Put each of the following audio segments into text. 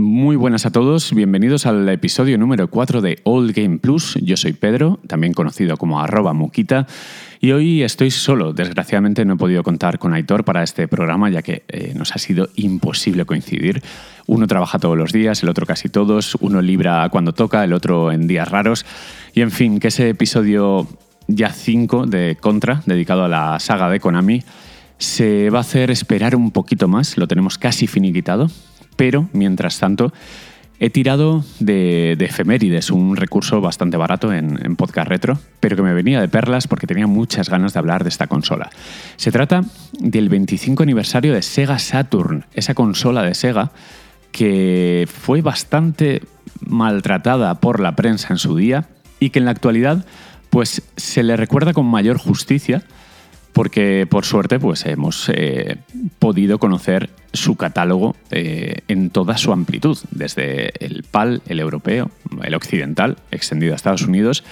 Muy buenas a todos, bienvenidos al episodio número 4 de All Game Plus. Yo soy Pedro, también conocido como arroba muquita, y hoy estoy solo. Desgraciadamente no he podido contar con Aitor para este programa ya que eh, nos ha sido imposible coincidir. Uno trabaja todos los días, el otro casi todos, uno libra cuando toca, el otro en días raros. Y en fin, que ese episodio ya 5 de Contra, dedicado a la saga de Konami, se va a hacer esperar un poquito más, lo tenemos casi finiquitado, pero mientras tanto he tirado de, efemérides, un recurso bastante barato en, en, podcast retro, pero que me venía de perlas porque tenía muchas ganas de hablar de esta consola. Se trata del 25 aniversario de Sega Saturn, esa consola de Sega que fue bastante maltratada por la prensa en su día y que en la actualidad pues se le recuerda con mayor justicia porque por suerte pues hemos eh, podido conocer su catálogo eh, en toda su amplitud, desde el PAL, el europeo, el occidental, extendido a Estados Unidos,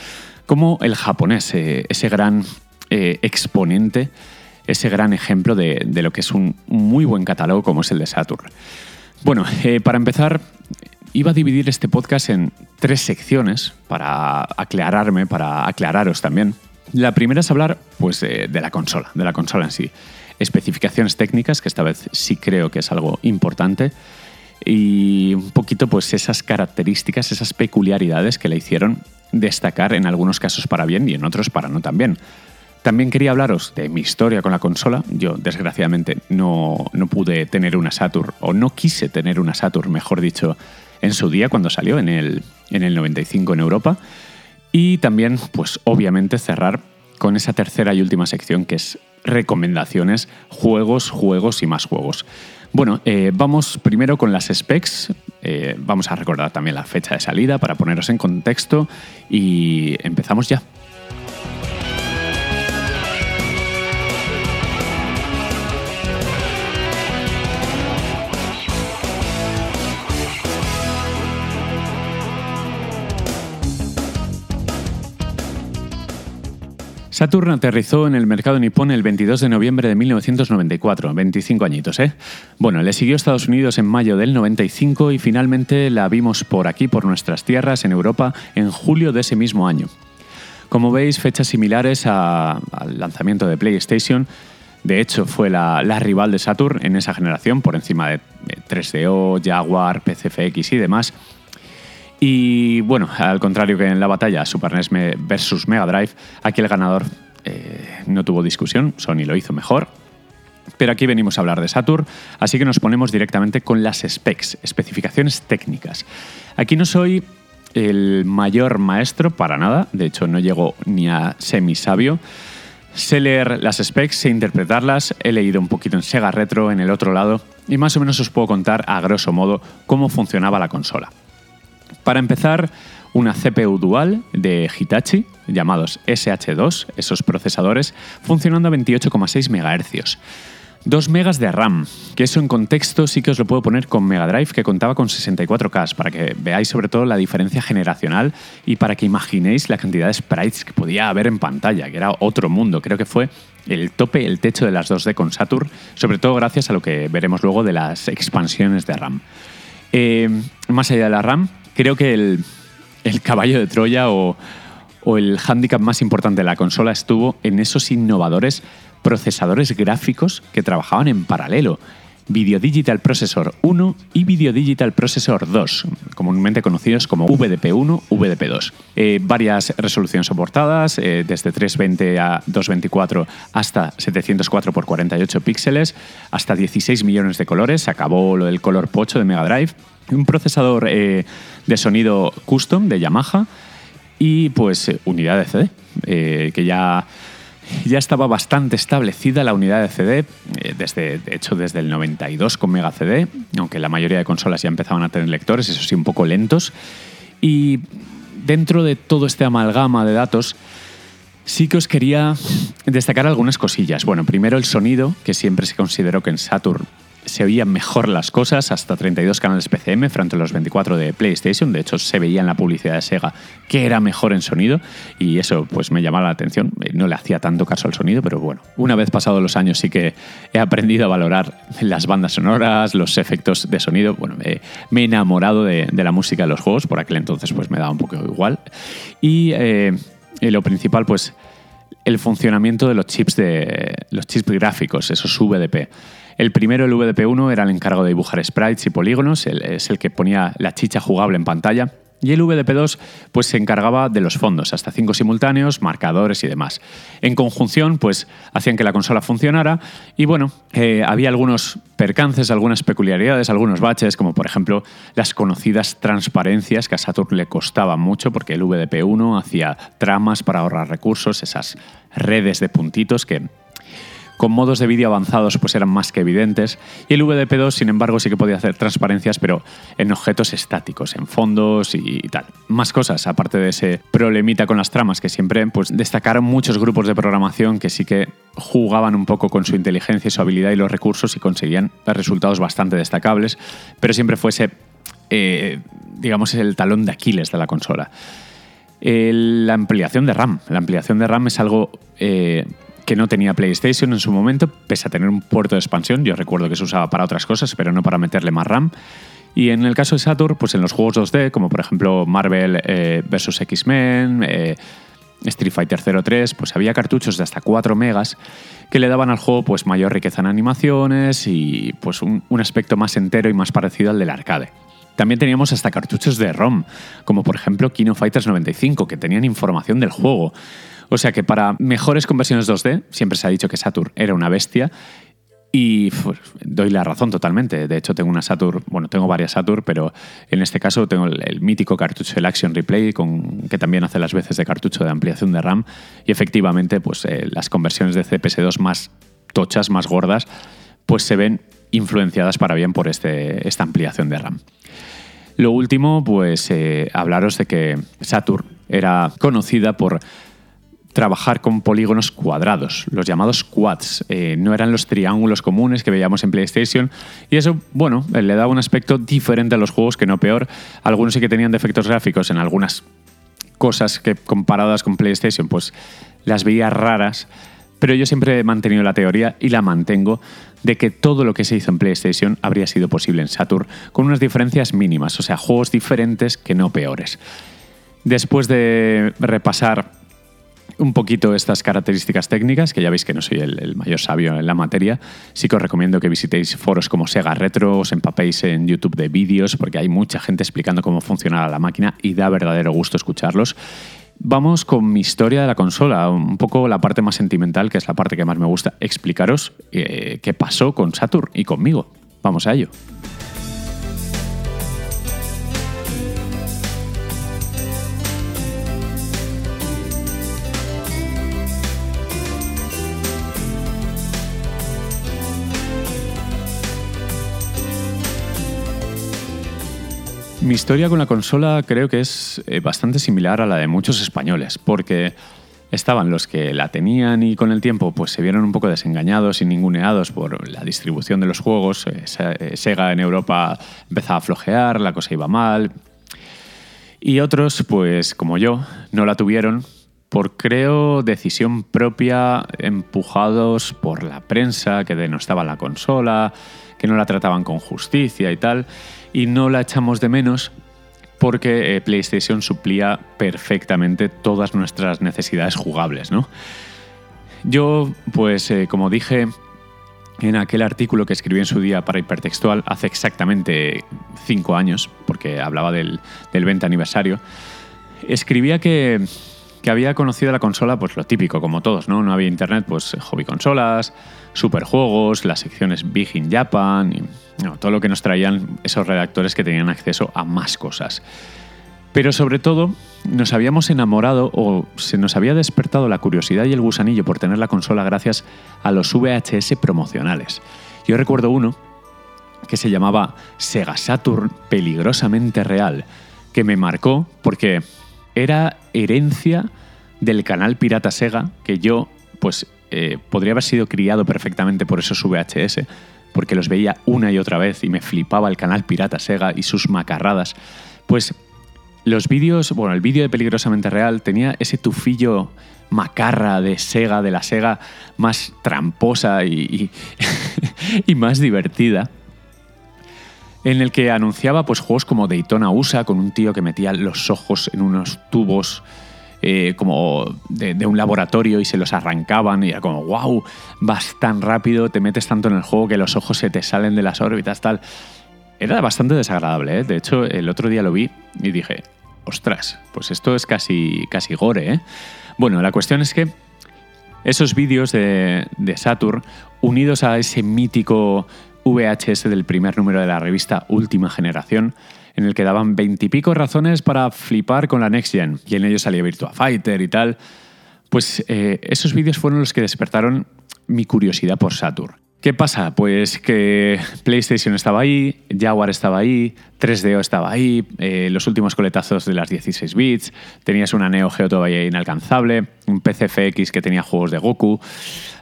como el japonés, eh, ese gran exponente, ese gran ejemplo de, de, lo que es un muy buen catálogo como es el de Saturn. Bueno, para empezar, iba a dividir este podcast en tres secciones para aclararme, para aclararos también la primera es hablar pues, de, la consola, de la consola en sí. Especificaciones técnicas, que esta vez sí creo que es algo importante. Y un poquito pues esas características, esas peculiaridades que le hicieron destacar en algunos casos para bien y en otros para no tan bien. También quería hablaros de mi historia con la consola. Yo, desgraciadamente, no, no, pude tener una Saturn, o no quise tener una Saturn, mejor dicho, en su día cuando salió, en el, en el 95 en Europa. Y también, pues obviamente, cerrar con esa tercera y última sección que es recomendaciones, juegos, juegos y más juegos. Bueno, eh, vamos primero con las specs. Eh, vamos a recordar también la fecha de salida para poneros en contexto y empezamos ya. Saturn aterrizó en el mercado nipón el 22 de noviembre de 1994, 25 añitos, ¿eh? Bueno, le siguió Estados Unidos en mayo del 95 y finalmente la vimos por aquí, por nuestras tierras, en Europa, en julio de ese mismo año. Como veis, fechas similares al lanzamiento de PlayStation. De hecho, fue la, la, rival de Saturn en esa generación, por encima de 3DO, Jaguar, PCFX y demás. Y bueno, al contrario que en la batalla Super NES versus Mega Drive, aquí el ganador eh, no tuvo discusión, Sony lo hizo mejor. Pero aquí venimos a hablar de Saturn, así que nos ponemos directamente con las specs, especificaciones técnicas. Aquí no soy el mayor maestro para nada, de hecho no llego ni a semi-sabio. Sé leer las specs, sé interpretarlas, he leído un poquito en Sega Retro en el otro lado y más o menos os puedo contar a grosso modo cómo funcionaba la consola. Para empezar, una CPU dual de Hitachi, llamados SH2, esos procesadores, funcionando a 28,6 MHz. 2 megas de RAM, que eso en contexto sí que os lo puedo poner con Mega Drive, que contaba con 64K, para que veáis sobre todo la diferencia generacional y para que imaginéis la cantidad de sprites que podía haber en pantalla, que era otro mundo. Creo que fue el tope, el techo de las 2D con Saturn, sobre todo gracias a lo que veremos luego de las expansiones de RAM. Eh, más allá de la RAM, creo que el, caballo de Troya o, el hándicap más importante de la consola estuvo en esos innovadores procesadores gráficos que trabajaban en paralelo. Video Digital Processor 1 y Video Digital Processor 2, comúnmente conocidos como VDP1, VDP2. Eh, varias resoluciones soportadas, eh, desde 320 a 224 hasta 704 x 48 píxeles, hasta 16 millones de colores, acabó lo del color pocho de Mega Drive, un procesador eh, de sonido custom de Yamaha y pues eh, unidad de CD, eh, que ya, ya estaba bastante establecida la unidad de CD, desde, de hecho desde el 92 con Mega CD, aunque la mayoría de consolas ya empezaban a tener lectores, eso sí, un poco lentos. Y dentro de todo este amalgama de datos, sí que os quería destacar algunas cosillas. Bueno, primero el sonido, que siempre se consideró que en Saturn se oían mejor las cosas, hasta 32 canales PCM frente a los 24 de PlayStation. De hecho, se veía en la publicidad de Sega que era mejor en sonido y eso pues me llamaba la atención. Eh, no le hacía tanto caso al sonido, pero bueno, una vez pasados los años sí que he aprendido a valorar las bandas sonoras, los efectos de sonido. Bueno, me he enamorado de, la música de los juegos, por aquel entonces pues me daba un poco igual. Y, eh, lo principal pues el funcionamiento de los chips, de, los chips gráficos, esos VDP. El primero, el VDP1, era el encargo de dibujar sprites y polígonos, es el que ponía la chicha jugable en pantalla. Y el VDP2 pues, se encargaba de los fondos, hasta cinco simultáneos, marcadores y demás. En conjunción, pues hacían que la consola funcionara y bueno, eh, había algunos percances, algunas peculiaridades, algunos baches, como por ejemplo las conocidas transparencias que a Saturn le costaban mucho porque el VDP1 hacía tramas para ahorrar recursos, esas redes de puntitos que con modos de vídeo avanzados pues eran más que evidentes. Y el VDP2, sin embargo, sí que podía hacer transparencias, pero en objetos estáticos, en fondos y, tal. Más cosas, aparte de ese problemita con las tramas, que siempre pues, destacaron muchos grupos de programación que sí que jugaban un poco con su inteligencia y su habilidad y los recursos y conseguían resultados bastante destacables, pero siempre fuese, eh, digamos, el talón de Aquiles de la consola. la ampliación de RAM. La ampliación de RAM es algo eh, que no tenía PlayStation en su momento, pese a tener un puerto de expansión. Yo recuerdo que se usaba para otras cosas, pero no para meterle más RAM. Y en el caso de Saturn, pues en los juegos 2D, como por ejemplo Marvel eh, vs. X-Men, eh, Street Fighter 03, pues había cartuchos de hasta 4 megas que le daban al juego pues mayor riqueza en animaciones y pues un, un aspecto más entero y más parecido al del arcade. También teníamos hasta cartuchos de ROM, como por ejemplo Kino Fighters 95, que tenían información del juego. O sea que para mejores conversiones 2D, siempre se ha dicho que Saturn era una bestia. Y doy la razón totalmente. De hecho, tengo una Saturn, bueno, tengo varias Saturn, pero en este caso tengo el, mítico cartucho, el Action Replay, con, que también hace las veces de cartucho de ampliación de RAM. Y efectivamente, pues eh, las conversiones de CPS2 más tochas, más gordas, pues se ven influenciadas para bien por este, esta ampliación de RAM. Lo último, pues eh, hablaros de que Saturn era conocida por trabajar con polígonos cuadrados, los llamados quads. Eh, no eran los triángulos comunes que veíamos en PlayStation. Y eso, bueno, eh, le daba un aspecto diferente a los juegos, que no peor. Algunos sí que tenían defectos gráficos en algunas cosas que comparadas con PlayStation, pues las veía raras. Pero yo siempre he mantenido la teoría y la mantengo de que todo lo que se hizo en PlayStation habría sido posible en Saturn, con unas diferencias mínimas, o sea, juegos diferentes que no peores. Después de repasar un poquito estas características técnicas, que ya veis que no soy el, mayor sabio en la materia, sí que os recomiendo que visitéis foros como Sega Retro, os empapéis en YouTube de vídeos, porque hay mucha gente explicando cómo funciona la máquina y da verdadero gusto escucharlos. Vamos con mi historia de la consola, un poco la parte más sentimental, que es la parte que más me gusta explicaros eh, qué pasó con Saturn y conmigo. Vamos a ello. Mi historia con la consola creo que es eh, bastante similar a la de muchos españoles, porque estaban los que la tenían y con el tiempo pues se vieron un poco desengañados y ninguneados por la distribución de los juegos. Eh, eh, Sega en Europa empezaba a flojear, la cosa iba mal. Y otros, pues como yo, no la tuvieron por creo decisión propia, empujados por la prensa que denostaba la consola, que no la trataban con justicia y tal y no la echamos de menos porque eh, PlayStation suplía perfectamente todas nuestras necesidades jugables, ¿no? Yo, pues, eh, como dije en aquel artículo que escribí en su día para Hipertextual hace exactamente cinco años, porque hablaba del, del 20 aniversario, escribía que, que había conocido la consola, pues lo típico, como todos, ¿no? No había internet, pues hobby consolas, superjuegos, las secciones Big in Japan, y, todo lo que nos traían esos redactores que tenían acceso a más cosas. Pero sobre todo, nos habíamos enamorado o se nos había despertado la curiosidad y el gusanillo por tener la consola gracias a los VHS promocionales. Yo recuerdo uno que se llamaba Sega Saturn Peligrosamente Real, que me marcó porque era herencia del canal Pirata Sega, que yo, pues, eh, podría haber sido criado perfectamente por esos VHS, porque los veía una y otra vez y me flipaba el canal Pirata Sega y sus macarradas. Pues los vídeos, bueno, el vídeo de Peligrosamente Real tenía ese tufillo macarra de Sega, de la Sega más tramposa y, más divertida, en el que anunciaba pues, juegos como Daytona USA, con un tío que metía los ojos en unos tubos eh, como de, un laboratorio y se los arrancaban y era como, wow, vas tan rápido, te metes tanto en el juego que los ojos se te salen de las órbitas, tal. Era bastante desagradable, ¿eh? de hecho el otro día lo vi y dije, ostras, pues esto es casi, casi gore. ¿eh? Bueno, la cuestión es que esos vídeos de, de Saturn, unidos a ese mítico VHS del primer número de la revista Última Generación, en el que daban veintipico razones para flipar con la Next Gen, y en ellos salía Virtua Fighter y tal, pues eh, esos vídeos fueron los que despertaron mi curiosidad por Saturn. ¿Qué pasa? Pues que PlayStation estaba ahí, Jaguar estaba ahí, 3DO estaba ahí, eh, los últimos coletazos de las 16 bits, tenías una Neo Geo todavía inalcanzable, un PCFX que tenía juegos de Goku.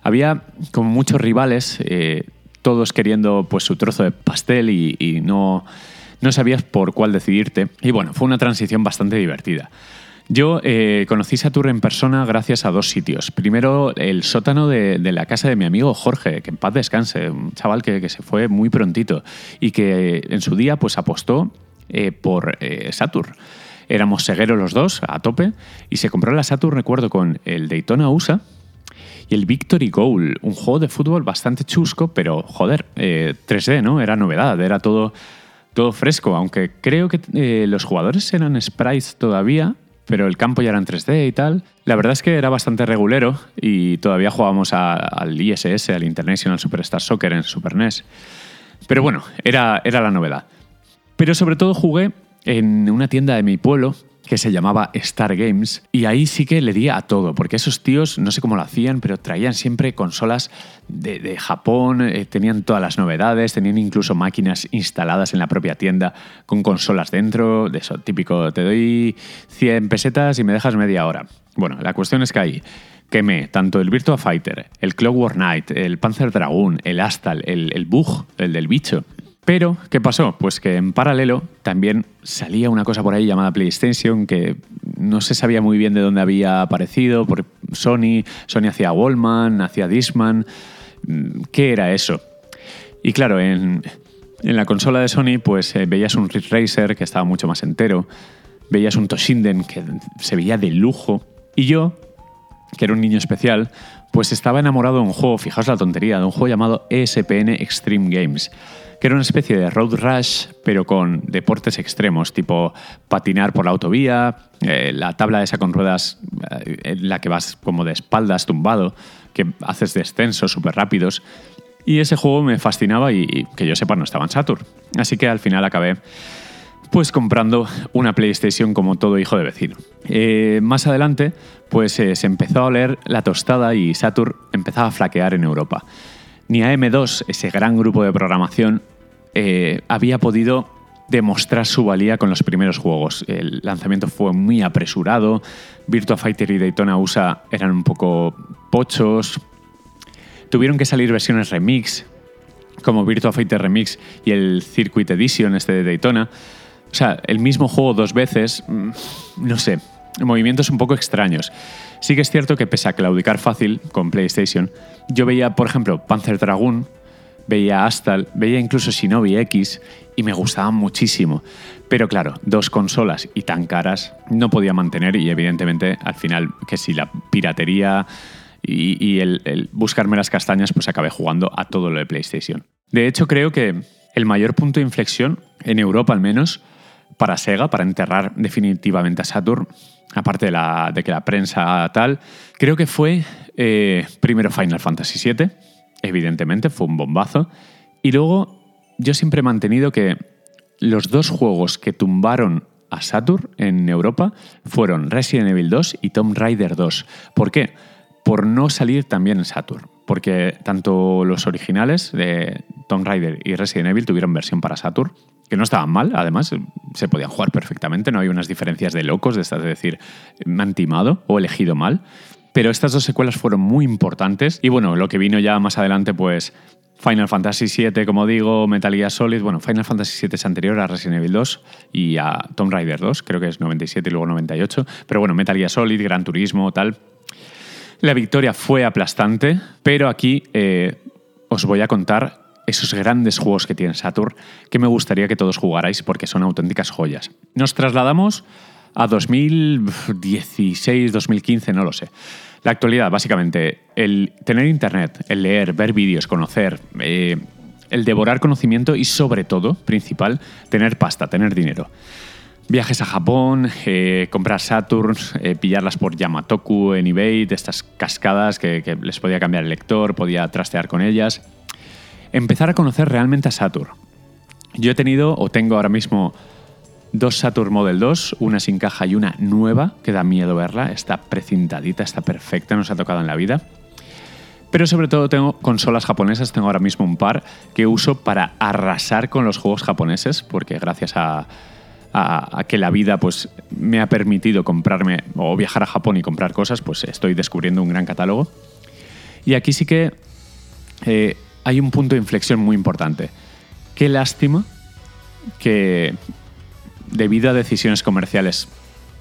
Había como muchos rivales, eh, todos queriendo pues su trozo de pastel y, y no, no sabías por cuál decidirte. Y bueno, fue una transición bastante divertida. Yo eh, conocí Saturn en persona gracias a dos sitios. Primero, el sótano de, la casa de mi amigo Jorge, que en paz descanse, un chaval que, se fue muy prontito y que en su día pues apostó eh, por eh, Saturn. Éramos segueros los dos, a tope, y se compró la Saturn, recuerdo, con el Daytona USA y el Victory Goal, un juego de fútbol bastante chusco, pero joder, 3D, ¿no? Era novedad, era todo, todo fresco, aunque creo que los jugadores eran sprites todavía, pero el campo ya era en 3D y tal. La verdad es que era bastante regulero y todavía jugábamos al ISS, al International Superstar Soccer en Super NES. Pero bueno, era, era la novedad. Pero sobre todo jugué en una tienda de mi pueblo que se llamaba Star Games y ahí sí que le di a todo, porque esos tíos no sé cómo lo hacían, pero traían siempre consolas de, Japón, eh, tenían todas las novedades, tenían incluso máquinas instaladas en la propia tienda con consolas dentro, de eso típico, te doy 100 pesetas y me dejas media hora. Bueno, la cuestión es que ahí quemé tanto el Virtua Fighter, el Clockwork Knight, el Panzer Dragoon, el Astal, el, el Bug, el del bicho, pero, ¿qué pasó? Pues que en paralelo también salía una cosa por ahí llamada PlayStation que no se sabía muy bien de dónde había aparecido, por Sony, Sony hacía Wallman, hacía Disman, ¿qué era eso? Y claro, en, en la consola de Sony pues eh, veías un Ridge Racer que estaba mucho más entero, veías un Toshinden que se veía de lujo, y yo, que era un niño especial, pues estaba enamorado de un juego, fijaos la tontería, de un juego llamado ESPN Extreme Games que era una especie de road rush, pero con deportes extremos, tipo patinar por la autovía, eh, la tabla esa con ruedas eh, la que vas como de espaldas tumbado, que haces descensos súper rápidos. Y ese juego me fascinaba y, que yo sepa no estaba en Saturn. Así que al final acabé pues comprando una PlayStation como todo hijo de vecino. Eh, más adelante, pues se empezó a oler la tostada y Saturn empezaba a flaquear en Europa ni AM2, ese gran grupo de programación, eh, había podido demostrar su valía con los primeros juegos. El lanzamiento fue muy apresurado, Virtua Fighter y Daytona USA eran un poco pochos, tuvieron que salir versiones remix, como Virtua Fighter Remix y el Circuit Edition este de Daytona. O sea, el mismo juego dos veces, mm, no sé, movimientos un poco extraños. Sí que es cierto que pese a claudicar fácil con PlayStation, yo veía, por ejemplo, Panzer Dragoon, veía Astal, veía incluso Shinobi X y me gustaban muchísimo. Pero claro, dos consolas y tan caras no podía mantener y evidentemente al final que si la piratería y, el, el, buscarme las castañas pues acabé jugando a todo lo de PlayStation. De hecho creo que el mayor punto de inflexión, en Europa al menos, para Sega, para enterrar definitivamente a Saturn, aparte de, que la prensa tal, creo que fue eh, primero Final Fantasy VII, evidentemente, fue un bombazo, y luego yo siempre he mantenido que los dos juegos que tumbaron a Saturn en Europa fueron Resident Evil 2 y Tomb Raider 2. ¿Por qué? Por no salir también en Saturn. Porque tanto los originales de Tomb Raider y Resident Evil tuvieron versión para Saturn que no estaban mal, además se podían jugar perfectamente, no hay unas diferencias de locos, de estar de decir, me han timado o elegido mal. pero estas dos secuelas fueron muy importantes. Y bueno, lo que vino ya más adelante, pues Final Fantasy VII, como digo, Metal Gear Solid. Bueno, Final Fantasy VII es anterior a Resident Evil 2 y a Tomb Raider 2, creo que es 97 y luego 98. Pero bueno, Metal Gear Solid, Gran Turismo, tal. La victoria fue aplastante, pero aquí eh, os voy a contar esos grandes juegos que tiene Saturn que me gustaría que todos jugarais porque son auténticas joyas. Nos trasladamos a 2016, 2015, no lo sé. La actualidad, básicamente, el tener internet, el leer, ver vídeos, conocer, eh, el devorar conocimiento y sobre todo, principal, tener pasta, tener dinero. Viajes a Japón, eh, comprar Saturn, eh, pillarlas por Yamatoku en eBay, estas cascadas que, les podía cambiar el lector, podía trastear con ellas. Empezar a conocer realmente a Saturn. Yo he tenido o tengo ahora mismo dos Saturn Model 2, una sin caja y una nueva, que da miedo verla, está precintadita, está perfecta, nos ha tocado en la vida. Pero sobre todo tengo consolas japonesas, tengo ahora mismo un par que uso para arrasar con los juegos japoneses, porque gracias a, que la vida pues, me ha permitido comprarme o viajar a Japón y comprar cosas, pues estoy descubriendo un gran catálogo. Y aquí sí que eh, hay un punto de inflexión muy importante. Qué lástima que debido a decisiones comerciales,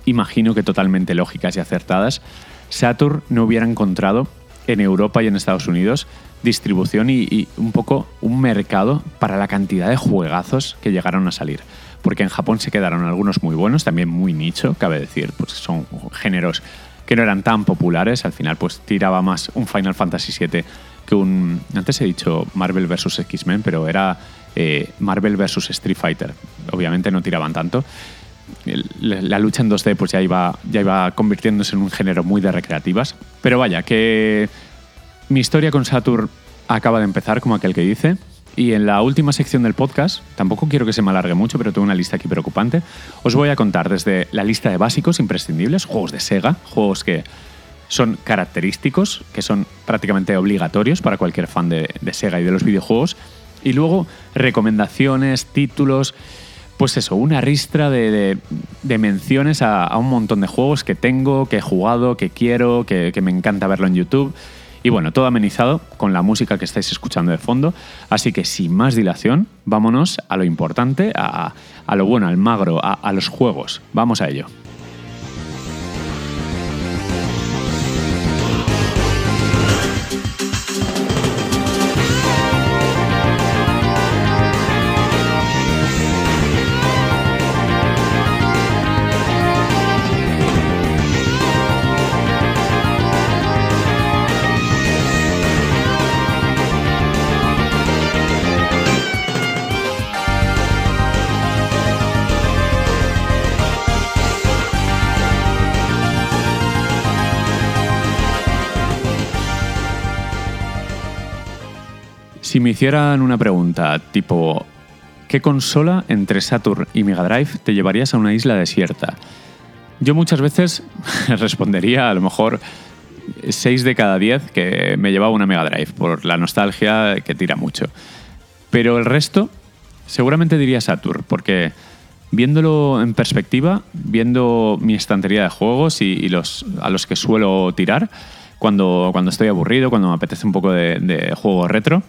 imagino que totalmente lógicas y acertadas, Saturn no hubiera encontrado en Europa y en Estados Unidos distribución y, un poco un mercado para la cantidad de juegazos que llegaron a salir. Porque en Japón se quedaron algunos muy buenos, también muy nicho, cabe decir, pues son géneros que no eran tan populares, al final pues tiraba más un Final Fantasy VII que un... Antes he dicho Marvel vs. X-Men, pero era eh, Marvel vs. Street Fighter. Obviamente no tiraban tanto. La lucha en 2D pues ya iba, ya iba convirtiéndose en un género muy de recreativas. Pero vaya, que mi historia con Saturn acaba de empezar, como aquel que dice. Y en la última sección del podcast, tampoco quiero que se me alargue mucho, pero tengo una lista aquí preocupante, os voy a contar desde la lista de básicos imprescindibles, juegos de Sega, juegos que son característicos, que son prácticamente obligatorios para cualquier fan de, Sega y de los videojuegos, y luego recomendaciones, títulos, pues eso, una ristra de, menciones a, un montón de juegos que tengo, que he jugado, que quiero, que, me encanta verlo en YouTube. Y bueno, todo amenizado con la música que estáis escuchando de fondo. Así que sin más dilación, vámonos a lo importante, a, lo bueno, al magro, a los juegos. Vamos a ello. Si me hicieran una pregunta tipo, ¿qué consola entre Saturn y Mega Drive te llevarías a una isla desierta? Yo muchas veces respondería a lo mejor 6 de cada 10 que me llevaba una Mega Drive por la nostalgia que tira mucho. Pero el resto seguramente diría Saturn porque viéndolo en perspectiva, viendo mi estantería de juegos y, los a los que suelo tirar cuando, cuando estoy aburrido, cuando me apetece un poco de, de juego retro,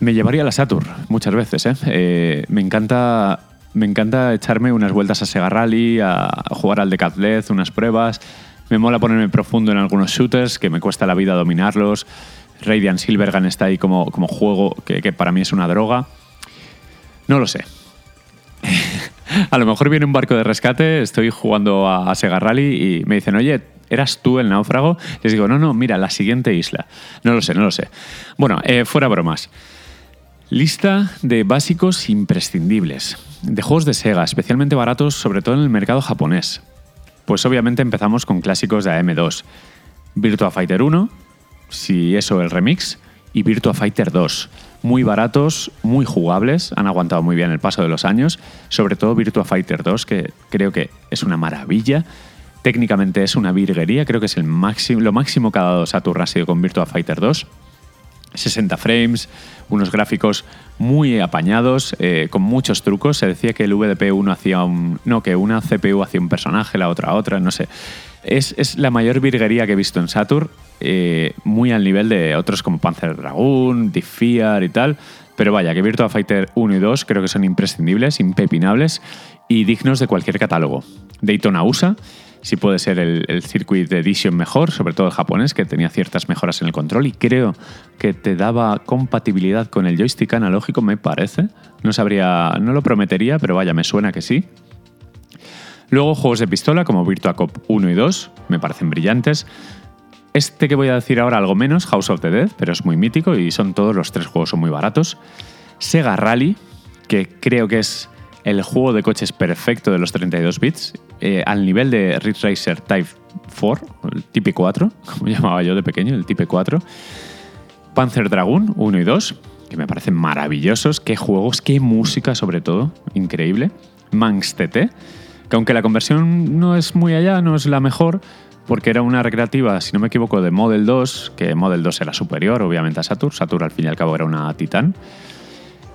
me llevaría a la Saturn muchas veces. ¿eh? Eh, me, encanta, me encanta echarme unas vueltas a Sega Rally, a jugar al Decathlon, unas pruebas. Me mola ponerme profundo en algunos shooters que me cuesta la vida dominarlos. Radiant Silvergun está ahí como, como juego que, para mí es una droga. No lo sé. a lo mejor viene un barco de rescate, estoy jugando a, a Sega Rally y me dicen, oye, ¿eras tú el náufrago? Les digo, no, no, mira, la siguiente isla. No lo sé, no lo sé. Bueno, eh, fuera bromas. Lista de básicos imprescindibles, de juegos de Sega, especialmente baratos, sobre todo en el mercado japonés. Pues obviamente empezamos con clásicos de AM2. Virtua Fighter 1, si eso el remix, y Virtua Fighter 2. Muy baratos, muy jugables, han aguantado muy bien el paso de los años, sobre todo Virtua Fighter 2, que creo que es una maravilla. Técnicamente es una virguería, creo que es el máximo, lo máximo que ha dado Saturn ha sido con Virtua Fighter 2 60 frames, unos gráficos muy apañados, eh, con muchos trucos. Se decía que el VDP1 hacía un. No, que una CPU hacía un personaje, la otra otra, no sé. Es, la mayor virguería que he visto en Saturn, eh, muy al nivel de otros como Panzer Dragoon, Deep y tal. Pero vaya, que Virtua Fighter 1 y 2 creo que son imprescindibles, impepinables y dignos de cualquier catálogo. Daytona USA, si puede ser el, Circuit Edition mejor, sobre todo el japonés, que tenía ciertas mejoras en el control y creo que te daba compatibilidad con el joystick analógico, me parece. No sabría, no lo prometería, pero vaya, me suena que sí. Luego juegos de pistola como Virtua Cop 1 y 2, me parecen brillantes. Este que voy a decir ahora algo menos, House of the Dead, pero es muy mítico y son todos los tres juegos son muy baratos. Sega Rally, que creo que es el juego de coches perfecto de los 32 bits, eh, al nivel de Ridge Racer Type 4, el Type 4, como llamaba yo de pequeño, el Type 4. Panzer Dragoon 1 y 2, que me parecen maravillosos. Qué juegos, qué música sobre todo, increíble. Manx TT, que aunque la conversión no es muy allá, no es la mejor, porque era una recreativa, si no me equivoco, de Model 2, que Model 2 era superior, obviamente, a Saturn. Saturn, al fin y al cabo, era una Titan.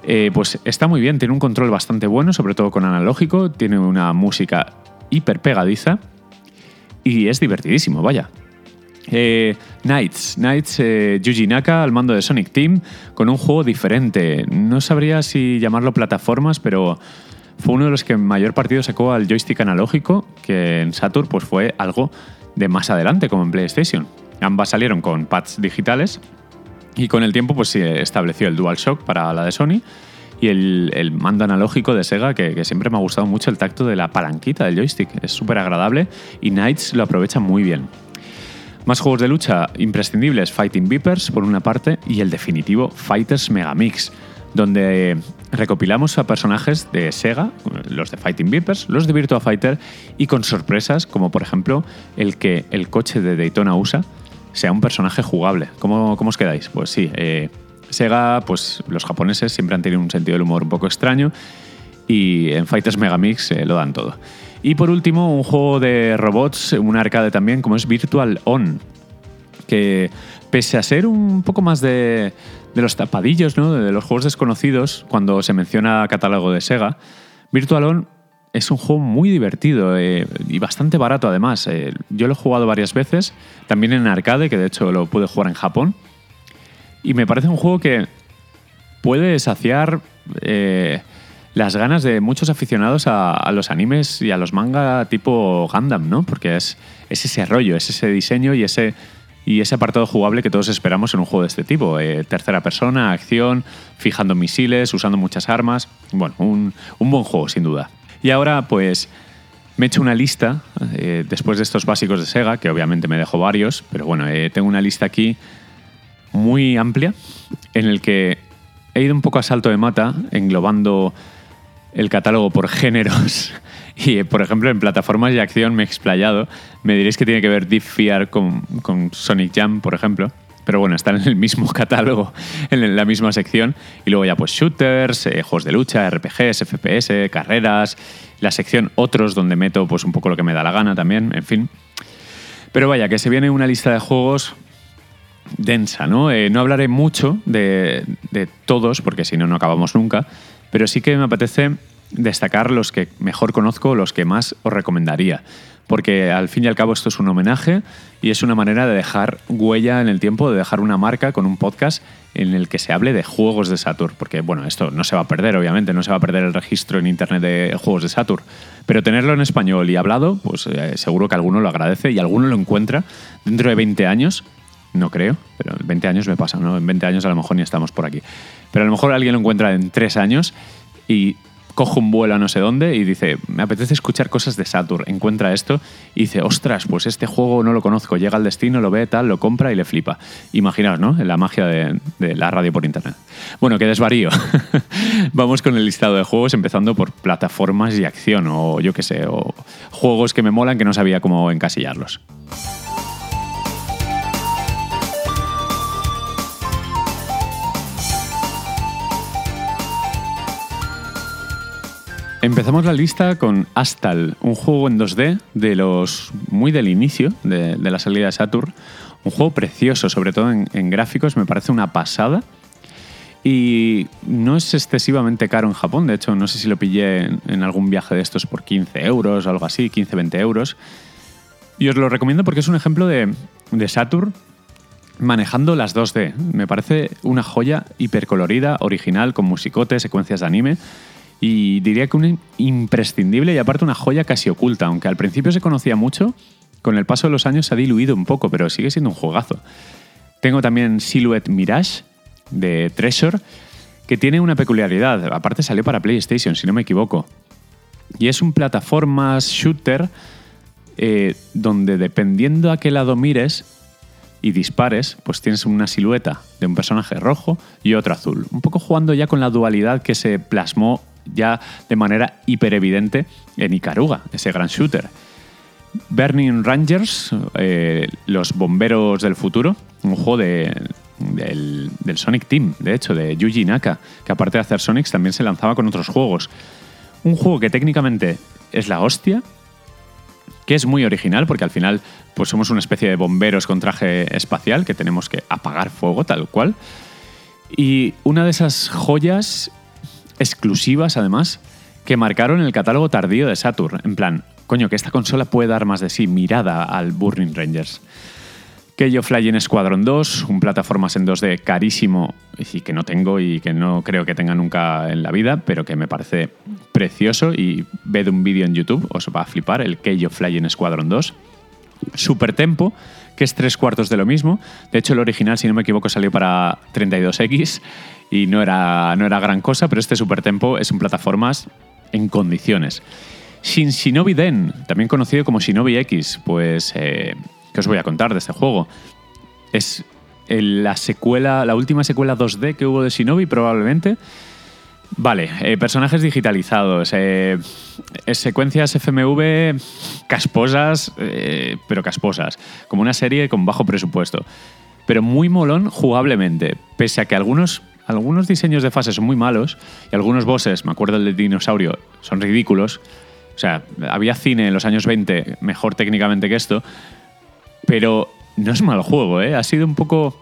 Eh, pues está muy bien, tiene un control bastante bueno, sobre todo con analógico, tiene una música hiper pegadiza y es divertidísimo, vaya. Eh, Knights, Knights eh, Yuji Naka al mando de Sonic Team con un juego diferente. No sabría si llamarlo plataformas, pero fue uno de los que mayor partido sacó al joystick analógico, que en Saturn pues fue algo de más adelante, como en PlayStation. Ambas salieron con pads digitales y con el tiempo pues se estableció el DualShock para la de Sony y el, mando analógico de Sega, que, siempre me ha gustado mucho el tacto de la palanquita del joystick. Es súper agradable y Knights lo aprovecha muy bien. Más juegos de lucha imprescindibles, Fighting Beepers por una parte y el definitivo Fighters Megamix donde recopilamos a personajes de Sega, los de Fighting Beepers, los de Virtua Fighter, y con sorpresas como por ejemplo el que el coche de Daytona USA sea un personaje jugable. ¿Cómo, cómo os quedáis? Pues sí, eh, Sega, pues los japoneses siempre han tenido un sentido del humor un poco extraño y en Fighters Megamix eh, lo dan todo. Y por último, un juego de robots, un arcade también, como es Virtual On, que pese a ser un poco más de de los tapadillos, ¿no? de los juegos desconocidos, cuando se menciona catálogo de Sega, Virtual On es un juego muy divertido eh, y bastante barato además. Eh, yo lo he jugado varias veces, también en arcade, que de hecho lo pude jugar en Japón, y me parece un juego que puede saciar eh, las ganas de muchos aficionados a, los animes y a los manga tipo Gundam, ¿no? Porque es, es ese rollo, es ese diseño y ese y ese apartado jugable que todos esperamos en un juego de este tipo. Tercera persona, acción, fijando misiles, usando muchas armas. Bueno, un, buen juego, sin duda. Y ahora, pues, me he hecho una lista, eh, después de estos básicos de Sega, que obviamente me dejo varios, pero bueno, eh, tengo una lista aquí muy amplia, en el que he ido un poco a salto de mata, englobando el catálogo por géneros y, por ejemplo, en plataformas de acción me he explayado. Me diréis que tiene que ver Deep Fear con, Sonic Jam, por ejemplo. Pero bueno, están en el mismo catálogo, en la misma sección. Y luego ya pues shooters, eh, juegos de lucha, RPGs, FPS, carreras. La sección otros donde meto pues un poco lo que me da la gana también, en fin. Pero vaya, que se viene una lista de juegos densa, ¿no? Eh, no hablaré mucho de, de todos, porque si no, no acabamos nunca. Pero sí que me apetece destacar los que mejor conozco, los que más os recomendaría. Porque al fin y al cabo esto es un homenaje y es una manera de dejar huella en el tiempo, de dejar una marca con un podcast en el que se hable de juegos de Saturn. Porque, bueno, esto no se va a perder, obviamente, no se va a perder el registro en internet de juegos de Saturn. Pero tenerlo en español y hablado, pues eh, seguro que alguno lo agradece y alguno lo encuentra dentro de 20 años. No creo, pero 20 años me pasa, ¿no? En 20 años a lo mejor ni estamos por aquí. Pero a lo mejor alguien lo encuentra en 3 años y coge un vuelo a no sé dónde y dice, me apetece escuchar cosas de Saturn, encuentra esto y dice, ostras, pues este juego no lo conozco, llega al destino, lo ve, tal, lo compra y le flipa. Imaginaos, ¿no? La magia de, la radio por internet. Bueno, que desvarío. Vamos con el listado de juegos, empezando por plataformas y acción, o yo qué sé, o juegos que me molan que no sabía cómo encasillarlos. Empezamos la lista con Astal, un juego en 2D de los muy del inicio de, la salida de Saturn, Un juego precioso, sobre todo en, gráficos, me parece una pasada. Y no es excesivamente caro en Japón, de hecho no sé si lo pillé en, algún viaje de estos por 15 euros o algo así, 15-20 euros. Y os lo recomiendo porque es un ejemplo de, de Saturn manejando las 2D. Me parece una joya hipercolorida, original, con musicotes, secuencias de anime. Y diría que un imprescindible y aparte una joya casi oculta, aunque al principio se conocía mucho, con el paso de los años se ha diluido un poco, pero sigue siendo un juegazo. Tengo también Silhouette Mirage de Treasure, que tiene una peculiaridad. Aparte salió para PlayStation, si no me equivoco. Y es un plataformas shooter eh, donde dependiendo a qué lado mires y dispares, pues tienes una silueta de un personaje rojo y otro azul. Un poco jugando ya con la dualidad que se plasmó ya de manera hiper evidente en Ikaruga, ese gran shooter. Burning Rangers, eh, los bomberos del futuro, un juego de, del, del, Sonic Team, de hecho, de Yuji Naka, que aparte de hacer Sonics también se lanzaba con otros juegos. Un juego que técnicamente es la hostia, que es muy original porque al final pues somos una especie de bomberos con traje espacial que tenemos que apagar fuego tal cual. Y una de esas joyas exclusivas además que marcaron el catálogo tardío de Saturn, en plan, coño, que esta consola puede dar más de sí, mirada al Burning Rangers. Keio Flying Squadron 2, un plataformas en 2D carísimo y que no tengo y que no creo que tenga nunca en la vida, pero que me parece precioso y ved un vídeo en YouTube, os va a flipar, el Keio Flying Squadron 2. Super Tempo, que es tres cuartos de lo mismo. De hecho, el original, si no me equivoco, salió para 32X y no era, no era gran cosa, pero este Super Tempo es un plataformas en condiciones. Shin Shinobi Den, también conocido como Shinobi X, pues... Eh, ¿Qué os voy a contar de este juego? Es la secuela, la última secuela 2D que hubo de Shinobi, probablemente. Vale, eh, personajes digitalizados, eh, eh secuencias FMV casposas, eh, pero casposas, como una serie con bajo presupuesto, pero muy molón jugablemente, pese a que algunos, algunos diseños de fase son muy malos y algunos bosses, me acuerdo del de dinosaurio, son ridículos. O sea, había cine en los años 20 mejor técnicamente que esto, pero no es mal juego, ¿eh? Ha sido un poco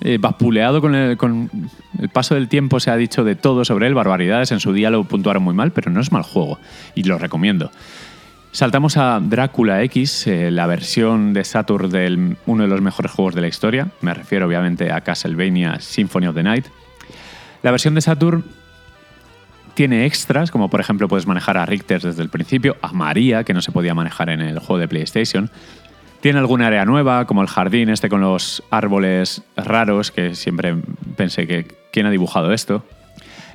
eh, vapuleado con el, con el, paso del tiempo, se ha dicho de todo sobre él, barbaridades, en su día lo puntuaron muy mal, pero no es mal juego y lo recomiendo. Saltamos a Drácula X, eh, la versión de Saturn de uno de los mejores juegos de la historia. Me refiero obviamente a Castlevania Symphony of the Night. La versión de Saturn tiene extras, como por ejemplo puedes manejar a Richter desde el principio, a María, que no se podía manejar en el juego de PlayStation. Tiene alguna área nueva, como el jardín este con los árboles raros, que siempre pensé que quién ha dibujado esto.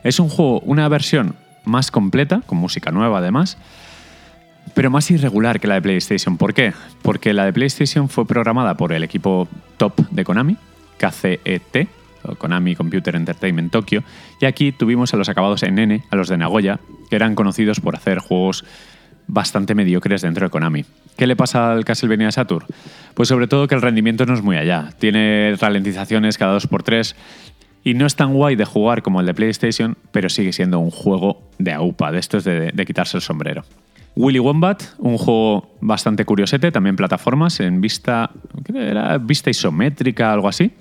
Es un juego, una versión más completa, con música nueva además, pero más irregular que la de PlayStation. ¿Por qué? Porque la de PlayStation fue programada por el equipo top de Konami, KCET, Konami Computer Entertainment Tokyo, y aquí tuvimos a los acabados en N, a los de Nagoya, que eran conocidos por hacer juegos bastante mediocres dentro de Konami. ¿Qué le pasa al Castlevania Saturn? Pues sobre todo que el rendimiento no es muy allá. Tiene ralentizaciones cada 2x3 y no es tan guay de jugar como el de PlayStation, pero sigue siendo un juego de AUPA, de estos de, de quitarse el sombrero. Willy Wombat, un juego bastante curiosete, también plataformas, en vista, era vista isométrica, algo así.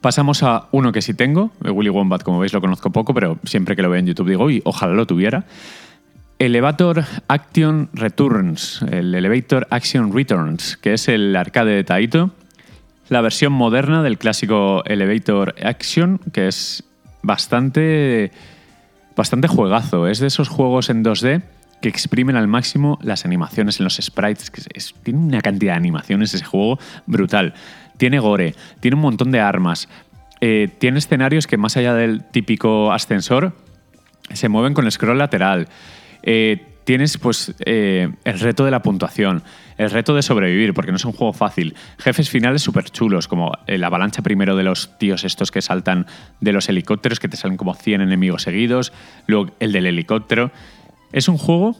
Pasamos a uno que sí tengo, Willy Wombat, como veis lo conozco poco, pero siempre que lo veo en YouTube digo, uy, ojalá lo tuviera. Elevator Action Returns, el Elevator Action Returns, que es el arcade de Taito, la versión moderna del clásico Elevator Action, que es bastante, bastante juegazo. Es de esos juegos en 2D que exprimen al máximo las animaciones en los sprites. Tiene una cantidad de animaciones ese juego brutal. Tiene gore, tiene un montón de armas, eh, tiene escenarios que más allá del típico ascensor, se mueven con scroll lateral. Eh, tienes pues eh, el reto de la puntuación, el reto de sobrevivir, porque no es un juego fácil. Jefes finales súper chulos, como la avalancha primero de los tíos estos que saltan de los helicópteros, que te salen como 100 enemigos seguidos, luego el del helicóptero. Es un juego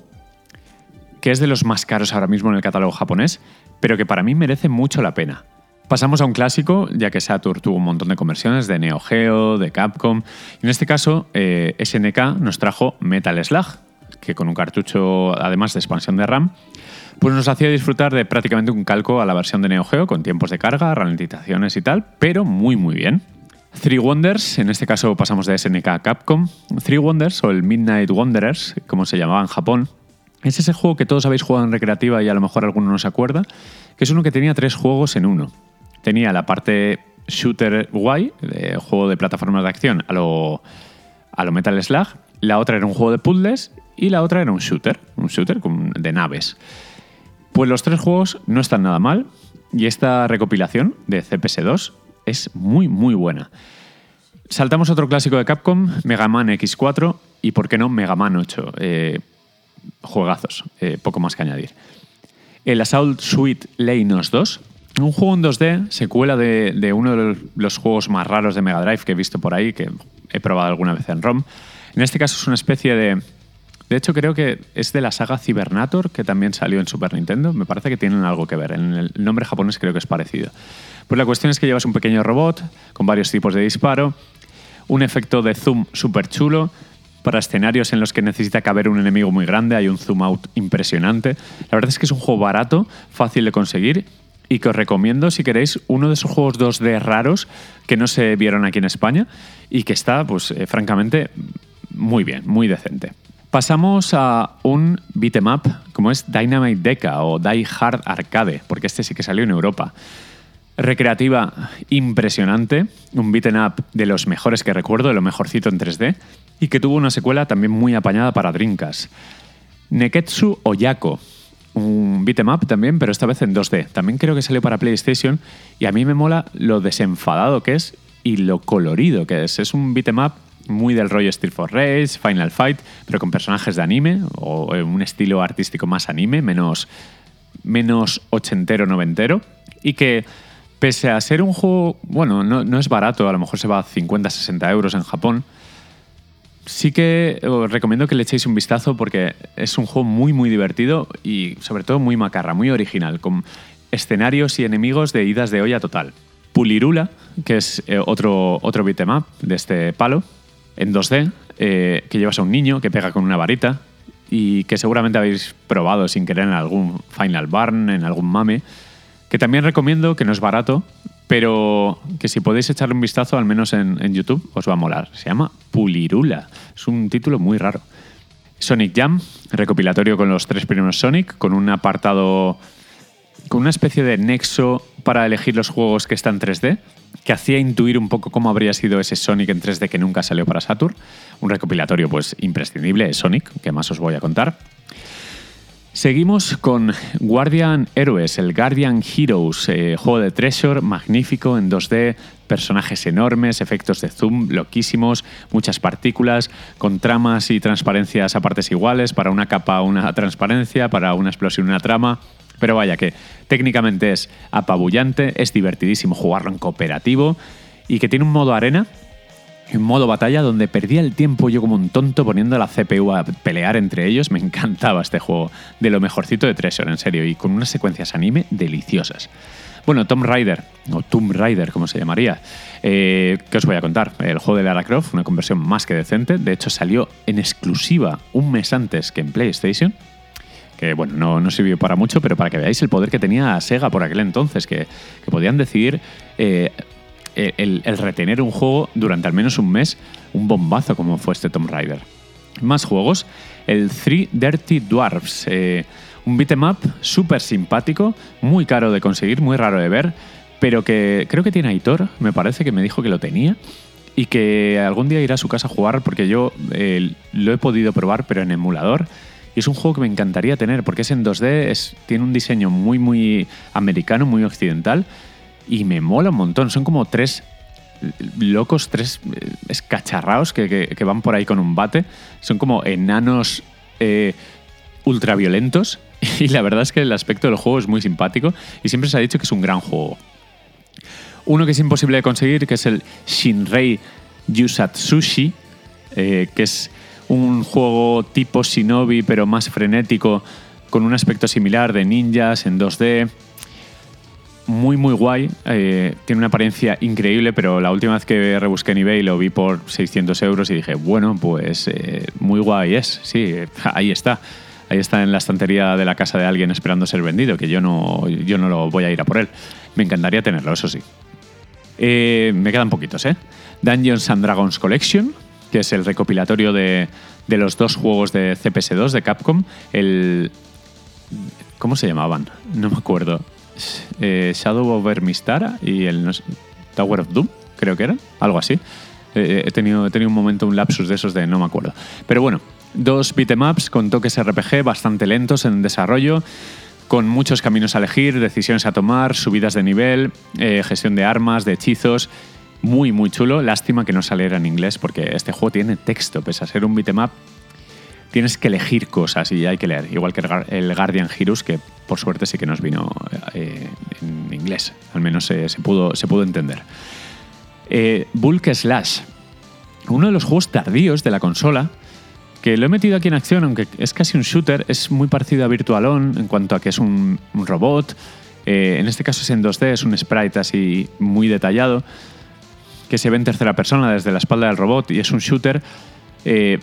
que es de los más caros ahora mismo en el catálogo japonés, pero que para mí merece mucho la pena. Pasamos a un clásico, ya que Saturn tuvo un montón de conversiones de Neo Geo, de Capcom. Y en este caso, eh, SNK nos trajo Metal Slug, que con un cartucho además de expansión de RAM, pues nos hacía disfrutar de prácticamente un calco a la versión de Neo Geo con tiempos de carga, ralentizaciones y tal, pero muy muy bien. Three Wonders, en este caso pasamos de SNK a Capcom. Three Wonders o el Midnight Wanderers, como se llamaba en Japón, es ese juego que todos habéis jugado en recreativa y a lo mejor alguno no se acuerda, que es uno que tenía tres juegos en uno. Tenía la parte shooter guay, juego de plataformas de acción a lo, a lo Metal Slug, la otra era un juego de puzzles y la otra era un shooter, un shooter de naves. Pues los tres juegos no están nada mal y esta recopilación de CPS2 es muy muy buena. Saltamos otro clásico de Capcom, Mega Man X4 y por qué no Mega Man 8. Eh, juegazos, eh, poco más que añadir. El Assault Suite Leinos 2, un juego en 2D, secuela de, de, uno de los juegos más raros de Mega Drive que he visto por ahí, que he probado alguna vez en ROM. En este caso es una especie de... De hecho, creo que es de la saga Cybernator, que también salió en Super Nintendo. Me parece que tienen algo que ver. En el nombre japonés creo que es parecido. Pues la cuestión es que llevas un pequeño robot con varios tipos de disparo, un efecto de zoom súper chulo, para escenarios en los que necesita caber un enemigo muy grande, hay un zoom out impresionante. La verdad es que es un juego barato, fácil de conseguir y que os recomiendo si queréis uno de esos juegos 2D raros que no se vieron aquí en España y que está, pues eh, francamente, muy bien, muy decente. Pasamos a un beat'em up como es Dynamite Deca o Die Hard Arcade, porque este sí que salió en Europa. Recreativa impresionante, un beat'em up de los mejores que recuerdo, de lo mejorcito en 3D, y que tuvo una secuela también muy apañada para Drinkas. Neketsu Oyako, un beat'em up también, pero esta vez en 2D. También creo que salió para PlayStation y a mí me mola lo desenfadado que es y lo colorido que es. Es un beat'em up muy del rollo Steel for Race, Final Fight, pero con personajes de anime o un estilo artístico más anime, menos, menos ochentero, noventero. Y que, pese a ser un juego, bueno, no, es barato, a lo mejor se va a 50, 60 euros en Japón, sí que os recomiendo que le echéis un vistazo porque es un juego muy, muy divertido y sobre todo muy macarra, muy original, con escenarios y enemigos de idas de olla total. Pulirula, que es eh, otro, otro beat'em de este palo, en 2D, eh, que llevas a un niño que pega con una varita y que seguramente habéis probado sin querer en algún Final Barn, en algún mame, que también recomiendo, que no es barato, pero que si podéis echarle un vistazo, al menos en, YouTube, os va a molar. Se llama Pulirula. Es un título muy raro. Sonic Jam, recopilatorio con los tres primeros Sonic, con un apartado, con una especie de nexo para elegir los juegos que están en 3D, que hacía intuir un poco cómo habría sido ese Sonic en 3D que nunca salió para Saturn. Un recopilatorio pues imprescindible Sonic, que más os voy a contar. Seguimos con Guardian Heroes, el Guardian Heroes, eh, juego de Treasure, magnífico en 2D, personajes enormes, efectos de zoom loquísimos, muchas partículas, con tramas y transparencias a partes iguales, para una capa una transparencia, para una explosión una trama. Pero vaya que técnicamente es apabullante, es divertidísimo jugarlo en cooperativo y que tiene un modo arena en modo batalla donde perdía el tiempo yo como un tonto poniendo la CPU a pelear entre ellos. Me encantaba este juego, de lo mejorcito de Treasure, en serio, y con unas secuencias anime deliciosas. Bueno, Tomb Raider, o Tomb Raider como se llamaría, eh, ¿qué os voy a contar? El juego de Lara Croft, una conversión más que decente, de hecho salió en exclusiva un mes antes que en PlayStation, que bueno, no, no, sirvió para mucho, pero para que veáis el poder que tenía Sega por aquel entonces, que, que podían decidir eh, eh, el, retener un juego durante al menos un mes, un bombazo como fue este Tomb Raider. Más juegos, el Three Dirty Dwarfs, eh, un beat'em up súper simpático, muy caro de conseguir, muy raro de ver, pero que creo que tiene Aitor, me parece que me dijo que lo tenía y que algún día irá a su casa a jugar porque yo eh, lo he podido probar pero en emulador y es un juego que me encantaría tener porque es en 2D, es, tiene un diseño muy muy americano, muy occidental y me mola un montón. Son como tres locos, tres eh, escacharraos que, van por ahí con un bate. Son como enanos eh, ultraviolentos y la verdad es que el aspecto del juego es muy simpático y siempre se ha dicho que es un gran juego. Uno que es imposible de conseguir, que es el Shinrei Yusatsushi, eh, que es un juego tipo Shinobi pero más frenético, con un aspecto similar de ninjas en 2D muy, muy guay. Eh, tiene una apariencia increíble, pero la última vez que rebusqué en eBay lo vi por 600 euros y dije, bueno, pues eh, muy guay es. Sí, ahí está. Ahí está en la estantería de la casa de alguien esperando ser vendido, que yo no, yo no lo voy a ir a por él. Me encantaría tenerlo, eso sí. Eh, me quedan poquitos, ¿eh? Dungeons and Dragons Collection, que es el recopilatorio de, de los dos juegos de CPS2 de Capcom. El. ¿Cómo se llamaban? No me acuerdo. Eh, Shadow over Mistara y el Tower of Doom, creo que era. Algo así. Eh, he, tenido, he tenido un momento, un lapsus de esos de no me acuerdo. Pero bueno, dos beatemaps con toques RPG bastante lentos en desarrollo con muchos caminos a elegir, decisiones a tomar, subidas de nivel, eh, gestión de armas, de hechizos. Muy, muy chulo. Lástima que no saliera en inglés porque este juego tiene texto. Pese a ser un beatmap, tienes que elegir cosas y hay que leer. Igual que el Guardian Heroes, que por suerte sí que nos vino eh, en inglés. Al menos se, pudo, se pudo entender. Eh, Bulk Slash. Uno de los juegos tardíos de la consola que lo he metido aquí en acción, aunque es casi un shooter, es muy parecido a Virtual On en cuanto a que es un, robot. Eh, en este caso es en 2D, es un sprite así muy detallado, que se ve en tercera persona desde la espalda del robot y es un shooter eh,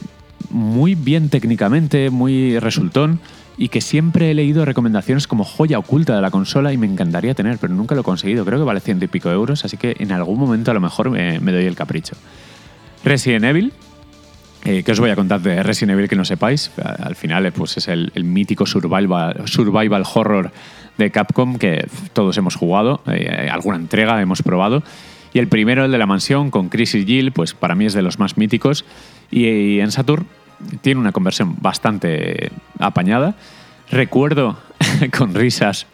muy bien técnicamente, muy resultón y que siempre he leído recomendaciones como joya oculta de la consola y me encantaría tener, pero nunca lo he conseguido. Creo que vale ciento y pico euros, así que en algún momento a lo mejor me, me doy el capricho. Resident Evil, eh, ¿Qué os voy a contar de Resident Evil que no sepáis? Al final eh, pues es el, mítico survival, survival horror de Capcom que todos hemos jugado, eh, alguna entrega hemos probado. Y el primero, el de la mansión, con Chris y Jill, pues para mí es de los más míticos. Y, en Saturn tiene una conversión bastante apañada. Recuerdo con risas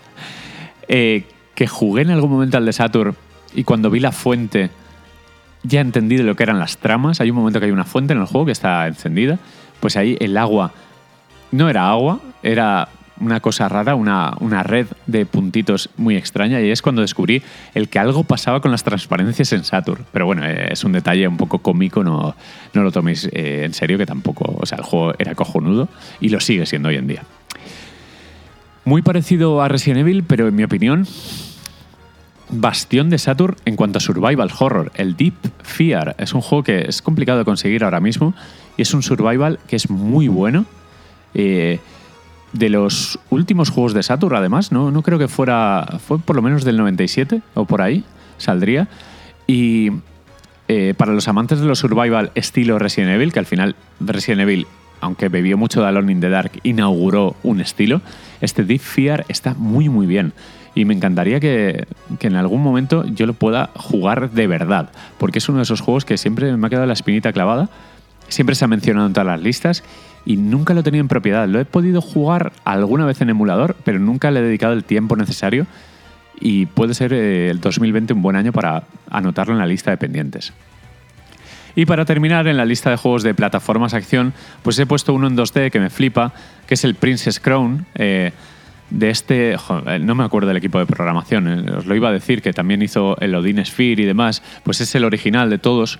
que jugué en algún momento al de Saturn y cuando vi la fuente ya he entendido lo que eran las tramas. Hay un momento que hay una fuente en el juego que está encendida. Pues ahí el agua no era agua, era una cosa rara, una, una, red de puntitos muy extraña y es cuando descubrí el que algo pasaba con las transparencias en Saturn. Pero bueno, eh, es un detalle un poco cómico, no, no lo toméis eh, en serio, que tampoco, o sea, el juego era cojonudo y lo sigue siendo hoy en día. Muy parecido a Resident Evil, pero en mi opinión bastión de Saturn en cuanto a survival horror. El Deep Fear es un juego que es complicado de conseguir ahora mismo y es un survival que es muy bueno. Eh, de los últimos juegos de Saturn, además, no, no creo que fuera. Fue por lo menos del 97 o por ahí, saldría. Y eh, para los amantes de los survival estilo Resident Evil, que al final Resident Evil, aunque bebió mucho de Alone in the Dark, inauguró un estilo, este Deep Fear está muy, muy bien. Y me encantaría que, en algún momento yo lo pueda jugar de verdad, porque es uno de esos juegos que siempre me ha quedado la espinita clavada, siempre se ha mencionado en todas las listas y nunca lo tenido en propiedad. Lo he podido jugar alguna vez en emulador, pero nunca le he dedicado el tiempo necesario y puede ser eh, el 2020 un buen año para anotarlo en la lista de pendientes. Y para terminar, en la lista de juegos de plataformas acción, pues he puesto uno en 2D que me flipa, que es el Princess Crown. Eh, de este, no me acuerdo del equipo de programación, eh, os lo iba a decir, que también hizo el Odin Sphere y demás, pues es el original de todos.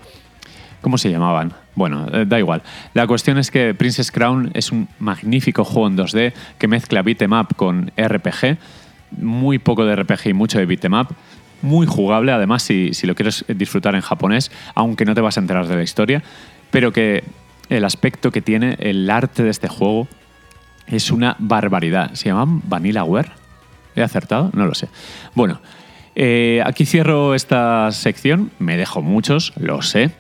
¿Cómo se llamaban? Bueno, eh, da igual. La cuestión es que Princess Crown es un magnífico juego en 2D que mezcla beat'em up con RPG, muy poco de RPG y mucho de beat'em up, muy jugable, además si, si lo quieres disfrutar en japonés, aunque no te vas a enterar de la historia, pero que el aspecto que tiene el arte de este juego es una barbaridad. ¿Se llaman Vanillaware? ¿He acertado? No lo sé. Bueno, eh, aquí cierro esta sección. Me dejo muchos, lo sé.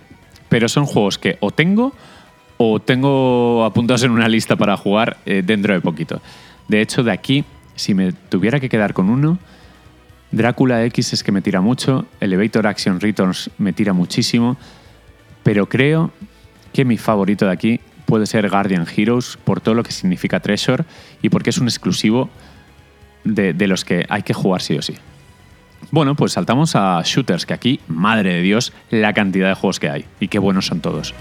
Pero son juegos que o tengo o tengo apuntados en una lista para jugar eh, dentro de poquito. De hecho, de aquí, si me tuviera que quedar con uno, Drácula X es que me tira mucho, Elevator Action Returns me tira muchísimo, pero creo que mi favorito de aquí puede ser Guardian Heroes por todo lo que significa Treasure y porque es un exclusivo de, de los que hay que jugar sí o sí. Bueno, pues saltamos a shooters, que aquí, madre de Dios, la cantidad de juegos que hay y qué buenos son todos.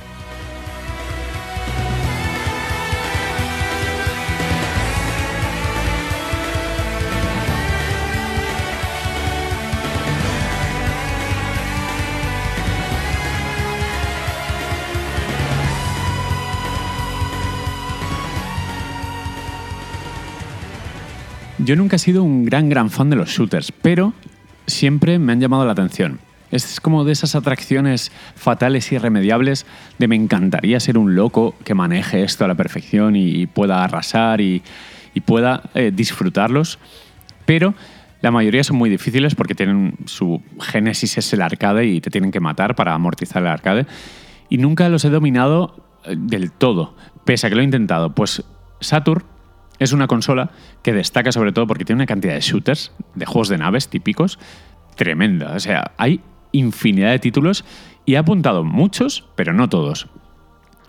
Yo nunca he sido un gran, gran fan de los shooters, pero siempre me han llamado la atención. Es como de esas atracciones fatales y irremediables de me encantaría ser un loco que maneje esto a la perfección y pueda arrasar y, pueda eh, disfrutarlos, pero la mayoría son muy difíciles porque tienen su génesis es el arcade y te tienen que matar para amortizar el arcade. Y nunca los he dominado eh, del todo, pese a que lo he intentado. Pues Saturn es una consola que destaca sobre todo porque tiene una cantidad de shooters, de juegos de naves típicos, tremenda. O sea, hay infinidad de títulos y he apuntado muchos, pero no todos.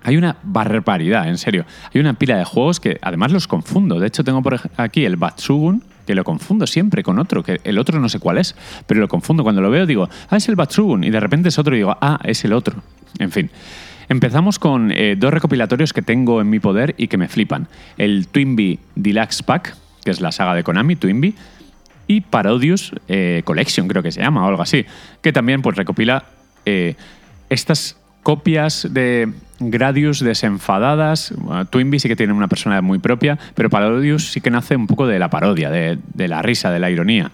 Hay una barbaridad, en serio. Hay una pila de juegos que además los confundo. De hecho, tengo por aquí el Batsugun, que lo confundo siempre con otro, que el otro no sé cuál es, pero lo confundo. Cuando lo veo digo, ah, es el Batsugun, y de repente es otro y digo, ah, es el otro. En fin. Empezamos con eh, dos recopilatorios que tengo en mi poder y que me flipan. El Twinbee Deluxe Pack, que es la saga de Konami, Twinbee, y Parodius eh, Collection, creo que se llama, o algo así, que también pues, recopila eh, estas copias de Gradius desenfadadas. Twinbee sí que tiene una personalidad muy propia, pero Parodius sí que nace un poco de la parodia, de la risa, de la ironía.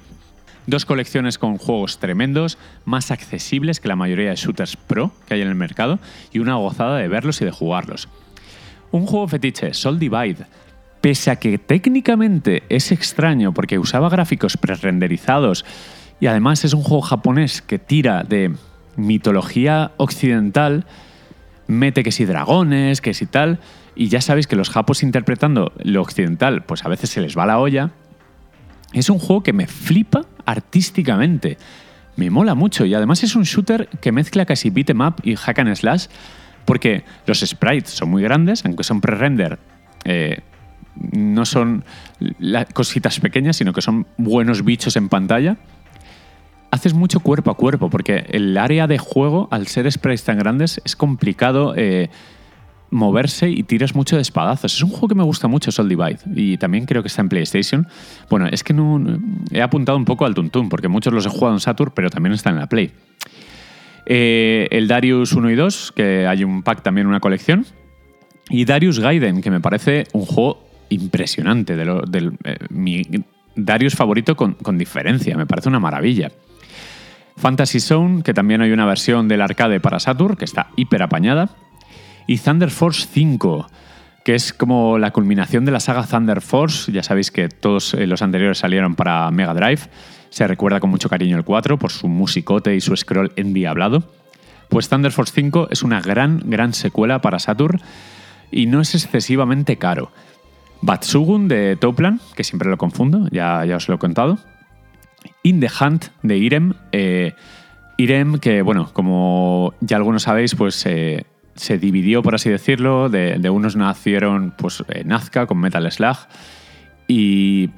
Dos colecciones con juegos tremendos, más accesibles que la mayoría de shooters pro que hay en el mercado y una gozada de verlos y de jugarlos. Un juego fetiche, Soul Divide, pese a que técnicamente es extraño porque usaba gráficos pre-renderizados y además es un juego japonés que tira de mitología occidental, mete que si dragones, que si tal, y ya sabéis que los japos interpretando lo occidental, pues a veces se les va la olla. Es un juego que me flipa artísticamente. Me mola mucho y además es un shooter que mezcla casi beat em up y hack and slash porque los sprites son muy grandes, aunque son pre-render, eh, no son cositas pequeñas, sino que son buenos bichos en pantalla. Haces mucho cuerpo a cuerpo, porque el área de juego, al ser sprites tan grandes, es complicado eh, moverse y tiras mucho de espadazos. Es un juego que me gusta mucho, Soul Divide, y también creo que está en PlayStation. Bueno, es que no, he apuntado un poco al Tuntun, porque muchos los he jugado en Saturn, pero también están en la Play. Eh, el Darius 1 y 2, que hay un pack también, una colección. Y Darius Gaiden, que me parece un juego impresionante, de del, eh, mi Darius favorito con, diferencia, me parece una maravilla. Fantasy Zone, que también hay una versión del arcade para Saturn, que está hiper apañada. Y Thunder Force 5, que es como la culminación de la saga Thunder Force. Ya sabéis que todos eh, los anteriores salieron para Mega Drive. Se recuerda con mucho cariño el 4 por su musicote y su scroll endiablado. Pues Thunder Force 5 es una gran, gran secuela para Saturn y no es excesivamente caro. Batsugun de Toplan, que siempre lo confundo, ya, ya os lo he contado. In the Hunt de Irem. Eh, Irem, que bueno, como ya algunos sabéis, pues eh, se dividió, por así decirlo. De, unos nacieron pues, eh, Nazca con Metal Slug. Y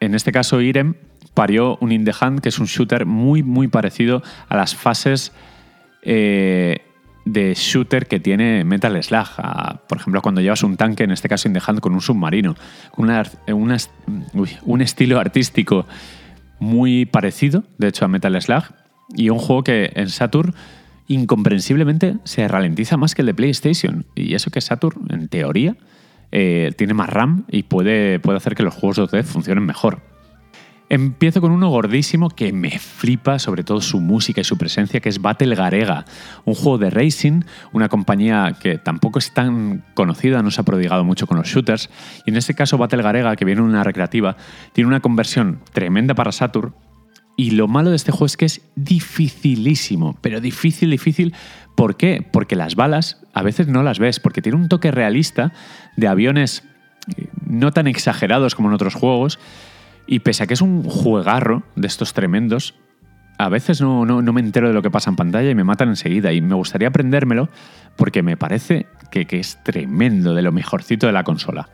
en este caso, Irem parió un In the Hunt, que es un shooter muy, muy parecido a las fases de shooter que tiene Metal Slug. por ejemplo, cuando llevas un tanque, en este caso in the hand, con un submarino. Con un estilo artístico muy parecido, de hecho, a Metal Slug. Y un juego que en Saturn incomprensiblemente se ralentiza más que el de PlayStation. Y eso que Saturn, en teoría, eh, tiene más RAM y puede, puede hacer que los juegos 2D funcionen mejor. Empiezo con uno gordísimo que me flipa, sobre todo su música y su presencia, que es Battle Garega, un juego de racing, una compañía que tampoco es tan conocida, no se ha prodigado mucho con los shooters. Y en este caso, Battle Garega, que viene en una recreativa, tiene una conversión tremenda para Saturn. Y lo malo de este juego es que es dificilísimo, pero difícil, difícil. ¿Por qué? Porque las balas a veces no las ves, porque tiene un toque realista de aviones eh, no tan exagerados como en otros juegos y pese a que es un juegarro de estos tremendos, a veces no, no, me entero de lo que pasa en pantalla y me matan enseguida. Y me gustaría aprendérmelo porque me parece que, es tremendo, de lo mejorcito de la consola.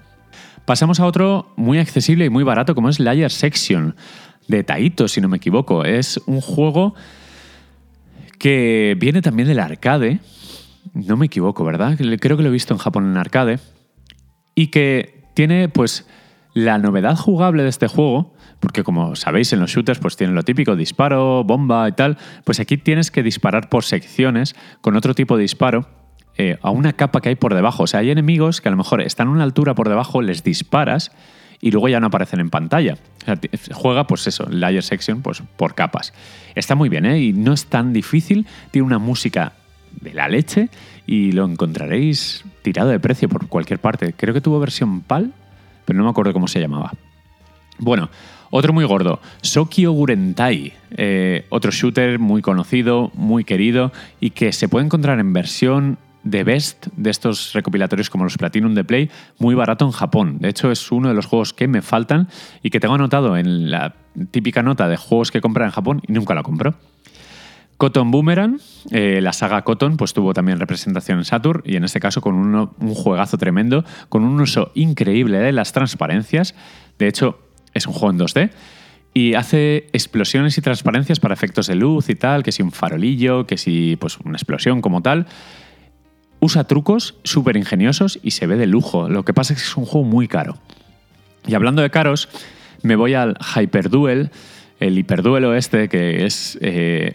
Pasamos a otro muy accesible y muy barato como es Layer Section de Taito, si no me equivoco. Es un juego que viene también del arcade. No me equivoco, ¿verdad? Creo que lo he visto en Japón en arcade. Y que tiene pues la novedad jugable de este juego, porque como sabéis en los shooters pues tienen lo típico, disparo, bomba y tal, pues aquí tienes que disparar por secciones con otro tipo de disparo eh, a una capa que hay por debajo. O sea, hay enemigos que a lo mejor están a una altura por debajo, les disparas y luego ya no aparecen en pantalla. O sea, juega, pues eso, layer section, pues por capas. Está muy bien, ¿eh? Y no es tan difícil. Tiene una música de la leche y lo encontraréis tirado de precio por cualquier parte. Creo que tuvo versión PAL, pero no me acuerdo cómo se llamaba. Bueno, otro muy gordo, Sokio Gurentai, eh, otro shooter muy conocido, muy querido y que se puede encontrar en versión de Best de estos recopilatorios como los Platinum de Play, muy barato en Japón. De hecho, es uno de los juegos que me faltan y que tengo anotado en la típica nota de juegos que compra en Japón y nunca lo compro. Cotton Boomerang, eh, la saga Cotton, pues tuvo también representación en Saturn y en este caso con un juegazo tremendo, con un uso increíble de las transparencias. De hecho, es un juego en 2D y hace explosiones y transparencias para efectos de luz y tal, que si un farolillo, que si pues una explosión como tal. Usa trucos súper ingeniosos y se ve de lujo. Lo que pasa es que es un juego muy caro. Y hablando de caros, me voy al Hyperduel, el hiperduelo este, que es eh,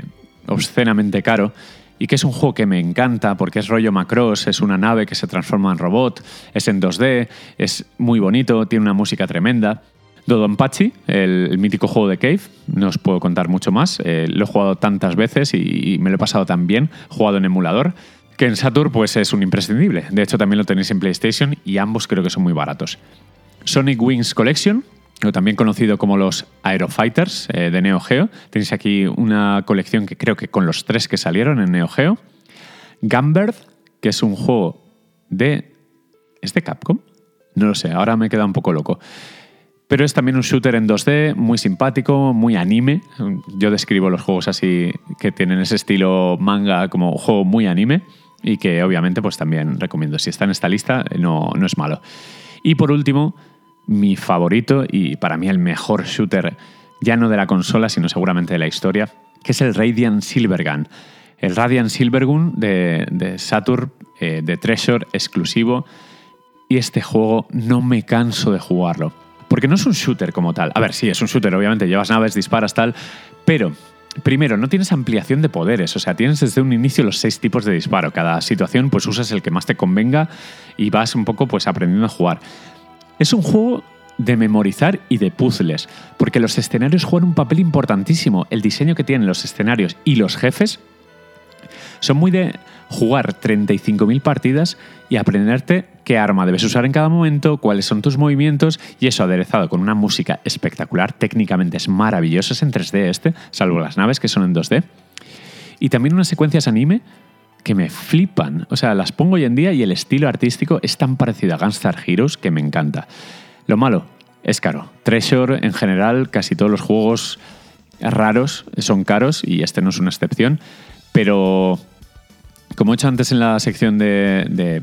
obscenamente caro y que es un juego que me encanta porque es rollo Macross, es una nave que se transforma en robot, es en 2D, es muy bonito, tiene una música tremenda. Dodonpachi, el, el mítico juego de Cave, no os puedo contar mucho más, eh, lo he jugado tantas veces y, me lo he pasado tan bien, jugado en emulador, que en Saturn pues es un imprescindible. De hecho también lo tenéis en PlayStation y ambos creo que son muy baratos. Sonic Wings Collection, o también conocido como los Aerofighters eh, de Neo Geo. Tenéis aquí una colección que creo que con los tres que salieron en Neo Geo. Gumbird, que es un juego de... ¿Es de Capcom? No lo sé, ahora me queda un poco loco. Pero es también un shooter en 2D, muy simpático, muy anime. Yo describo los juegos así que tienen ese estilo manga como juego muy anime y que obviamente pues también recomiendo. Si está en esta lista no, no es malo. Y por último, mi favorito y para mí el mejor shooter, ya no de la consola, sino seguramente de la historia, que es el Radiant Silvergun. El Radiant Silvergun de, de Saturn, eh, de Treasure, exclusivo. Y este juego no me canso de jugarlo. Porque no es un shooter como tal. A ver, sí, es un shooter, obviamente, llevas naves, disparas, tal. Pero Primero, no tienes ampliación de poderes, o sea, tienes desde un inicio los seis tipos de disparo. Cada situación, pues usas el que más te convenga y vas un poco, pues aprendiendo a jugar. Es un juego de memorizar y de puzzles, porque los escenarios juegan un papel importantísimo. El diseño que tienen los escenarios y los jefes son muy de jugar 35.000 partidas y aprenderte qué arma debes usar en cada momento, cuáles son tus movimientos y eso aderezado con una música espectacular, técnicamente es maravilloso, en 3D este, salvo las naves que son en 2D. Y también unas secuencias anime que me flipan. O sea, las pongo hoy en día y el estilo artístico es tan parecido a Gunstar Heroes que me encanta. Lo malo es caro. Treasure, en general, casi todos los juegos raros son caros y este no es una excepción. Pero, como he hecho antes en la sección de, de,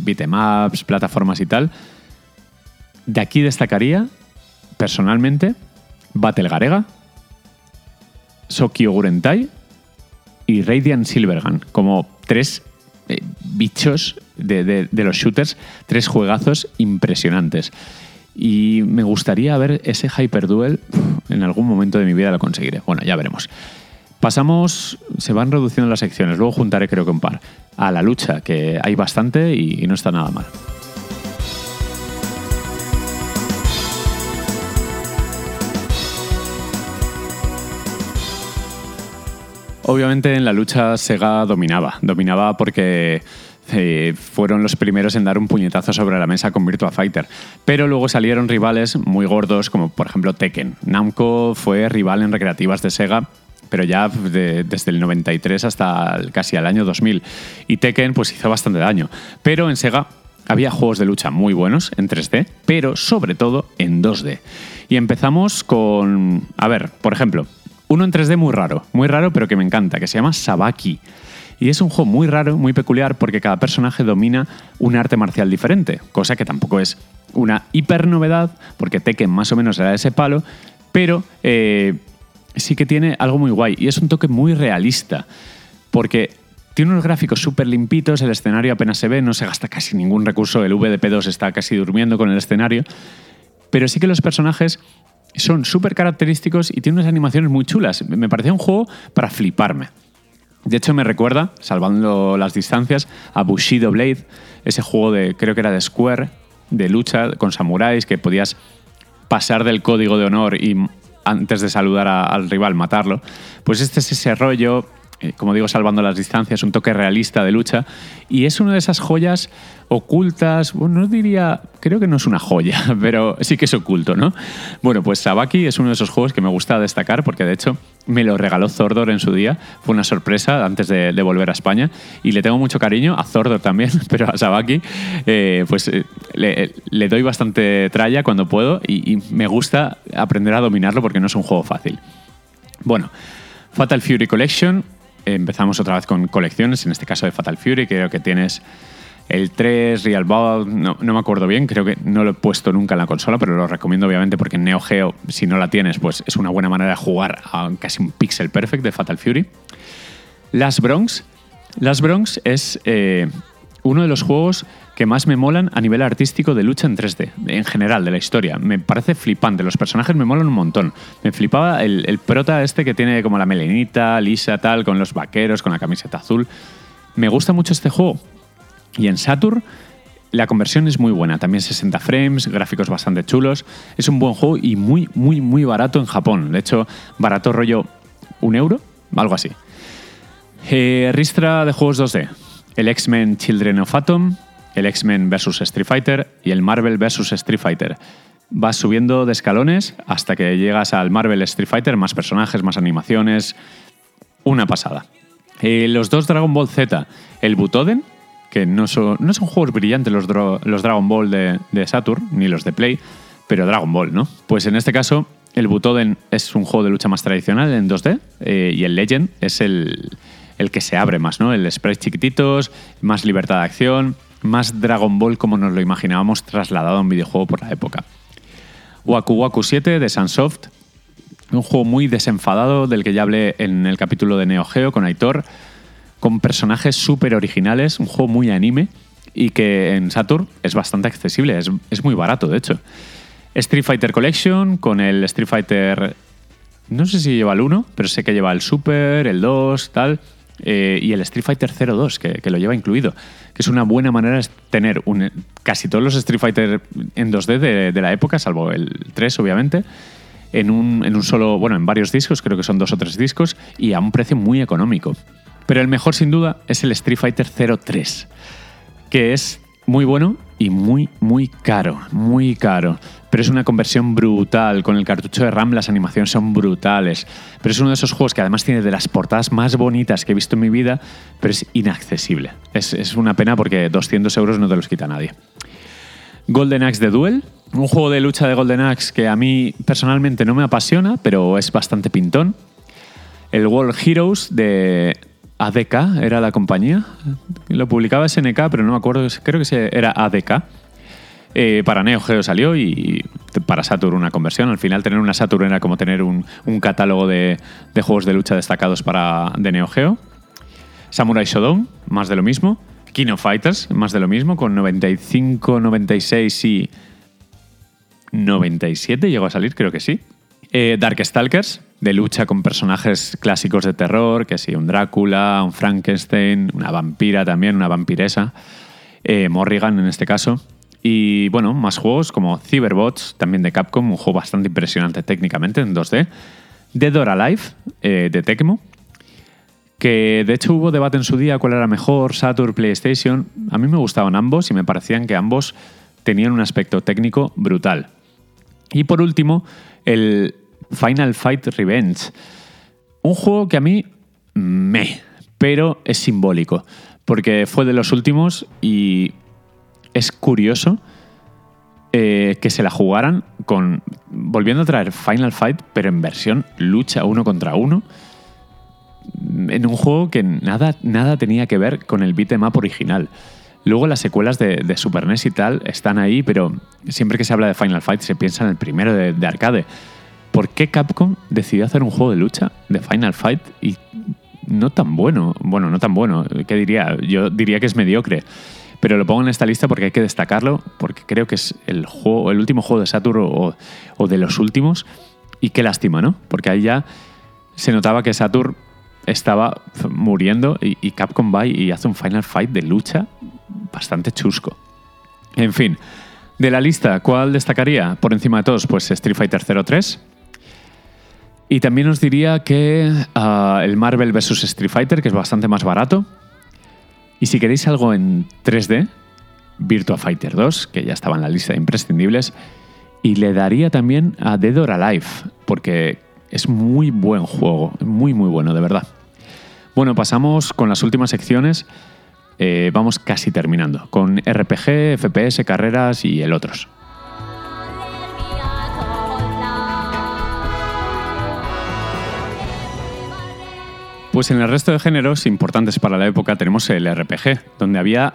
beatemaps, plataformas y tal, de aquí destacaría, personalmente, Battle Garega, Sokyo Gurentai y Radiant Silvergun, como tres eh, bichos de, los shooters, tres juegazos impresionantes. Y me gustaría ver ese Hyperduel, en algún momento de mi vida lo conseguiré. Bueno, ya veremos. Pasamos, se van reduciendo las secciones, luego juntaré creo que un par, a la lucha, que hay bastante y no está nada mal. Obviamente en la lucha Sega dominaba, dominaba porque eh, fueron los primeros en dar un puñetazo sobre la mesa con Virtua Fighter. Pero luego salieron rivales muy gordos como por ejemplo Tekken. Namco fue rival en recreativas de Sega pero ya desde el 93 hasta casi el año 2000. Y Tekken pues hizo bastante daño. Pero en Sega había juegos de lucha muy buenos en 3D, pero sobre todo en 2D. Y empezamos con, a ver, por ejemplo, uno en 3D muy raro, muy raro, pero que me encanta, que se llama Sabaki. Y es un juego muy raro, muy peculiar, porque cada personaje domina un arte marcial diferente, cosa que tampoco es una hiper novedad, porque Tekken más o menos era ese palo, pero eh, sí que tiene algo muy guay. Y es un toque muy realista, porque tiene unos gráficos súper limpitos, el escenario apenas se ve, no se gasta casi ningún recurso, el VDP2 está casi durmiendo con el escenario, pero sí que los personajes son súper característicos y tienen unas animaciones muy chulas. Me parecía un juego para fliparme. De hecho, me recuerda, salvando las distancias, a Bushido Blade, ese juego de, creo que era de Square, de lucha con samuráis, que podías pasar del código de honor y antes de saludar al rival matarlo. Pues este es ese rollo eh, como digo, salvando las distancias, un toque realista de lucha. Y es una de esas joyas ocultas, bueno, no diría, creo que no es una joya, pero sí que es oculto, ¿no? Bueno, pues Sabaki es uno de esos juegos que me gusta destacar porque de hecho me lo regaló Zordor en su día, fue una sorpresa antes de, volver a España y le tengo mucho cariño, a Zordor también, pero a Sabaki eh, pues eh, le, doy bastante tralla cuando puedo y me gusta aprender a dominarlo porque no es un juego fácil. Bueno, Fatal Fury Collection empezamos otra vez con colecciones, en este caso de Fatal Fury, creo que tienes el 3, Real Ball, no, me acuerdo bien, creo que no lo he puesto nunca en la consola, pero lo recomiendo obviamente porque en Neo Geo, si no la tienes, pues es una buena manera de jugar a casi un pixel perfect de Fatal Fury. Las Bronx. Las Bronx es eh, uno de los juegos que más me molan a nivel artístico de lucha en 3D, en general, de la historia. Me parece flipante, los personajes me molan un montón. Me flipaba el, prota este que tiene como la melenita, lisa, tal, con los vaqueros, con la camiseta azul. Me gusta mucho este juego. Y en Saturn la conversión es muy buena, también 60 frames, gráficos bastante chulos. Es un buen juego y muy, muy, muy barato en Japón. De hecho, barato rollo un euro, algo así. Eh, ristra de juegos 2D. El X-Men Children of Atom, el X-Men vs Street Fighter y el Marvel vs Street Fighter. Vas subiendo de escalones hasta que llegas al Marvel Street Fighter, más personajes, más animaciones. Una pasada. Los dos Dragon Ball Z, el Butoden, que no son, no son juegos brillantes los, Dragon Ball de, Saturn, ni los de Play, pero Dragon Ball, ¿no? Pues en este caso, el Butoden es un juego de lucha más tradicional en 2D eh, y el Legend es el, el que se abre más, ¿no? El spray chiquititos, más libertad de acción más Dragon Ball como nos lo imaginábamos trasladado a un videojuego por la época. Waku Waku 7 de Sunsoft, un juego muy desenfadado del que ya hablé en el capítulo de Neo Geo con Aitor, con personajes súper originales, un juego muy anime y que en Saturn es bastante accesible, es, es muy barato de hecho. Street Fighter Collection con el Street Fighter, no sé si lleva el 1, pero sé que lleva el Super, el 2, tal eh, y el Street Fighter 02, que, que, lo lleva incluido, que es una buena manera de tener casi todos los Street Fighter en 2D de, de la época, salvo el 3 obviamente, en un, en un solo, bueno, en varios discos, creo que son dos o tres discos, y a un precio muy económico. Pero el mejor sin duda es el Street Fighter 03, que es muy bueno y muy, muy caro, muy caro pero es una conversión brutal. Con el cartucho de RAM las animaciones son brutales. Pero es uno de esos juegos que además tiene de las portadas más bonitas que he visto en mi vida, pero es inaccesible. Es, una pena porque 200 euros no te los quita nadie. Golden Axe de Duel, un juego de lucha de Golden Axe que a mí personalmente no me apasiona, pero es bastante pintón. El World Heroes de ADK, era la compañía. Lo publicaba SNK, pero no me acuerdo, creo que era ADK eh, para Neo Geo salió y para Saturn una conversión. Al final tener una Saturn era como tener un, catálogo de, juegos de lucha destacados para, de Neo Geo. Samurai Shodown, más de lo mismo. King of Fighters, más de lo mismo, con 95, 96 y 97 llegó a salir, creo que sí. Eh, Darkstalkers, de lucha con personajes clásicos de terror, que sí, un Drácula, un Frankenstein, una vampira también, una vampiresa. Eh, Morrigan en este caso. Y bueno, más juegos como Cyberbots, también de Capcom, un juego bastante impresionante técnicamente en 2D. Dead or Alive, eh, de Tecmo, que de hecho hubo debate en su día cuál era mejor, Saturn, PlayStation. A mí me gustaban ambos y me parecían que ambos tenían un aspecto técnico brutal. Y por último, el Final Fight Revenge. Un juego que a mí me, pero es simbólico, porque fue de los últimos y es curioso eh, que se la jugaran con. volviendo a traer Final Fight, pero en versión lucha uno contra uno. En un juego que nada, nada tenía que ver con el beat'em up original. Luego las secuelas de, Super NES y tal están ahí, pero siempre que se habla de Final Fight se piensa en el primero de, de arcade. ¿Por qué Capcom decidió hacer un juego de lucha de Final Fight y no tan bueno? Bueno, no tan bueno, ¿qué diría? Yo diría que es mediocre. Pero lo pongo en esta lista porque hay que destacarlo, porque creo que es el, juego, el último juego de Saturn o, de los últimos. Y qué lástima, ¿no? Porque ahí ya se notaba que Saturn estaba muriendo y, Capcom va y hace un Final Fight de lucha bastante chusco. En fin, De la lista, ¿cuál destacaría? Por encima de todos, pues Street Fighter 03. Y también os diría que ah, el Marvel vs. Street Fighter, que es bastante más barato. Y si queréis algo en 3D, Virtua Fighter 2, que ya estaba en la lista de imprescindibles. Y le daría también a Dead or Alive, porque es muy buen juego, muy muy bueno, de verdad. Bueno, pasamos con las últimas secciones. Eh, vamos casi terminando, con RPG, FPS, carreras y el otros. Pues en el resto de géneros importantes para la época tenemos el RPG, donde había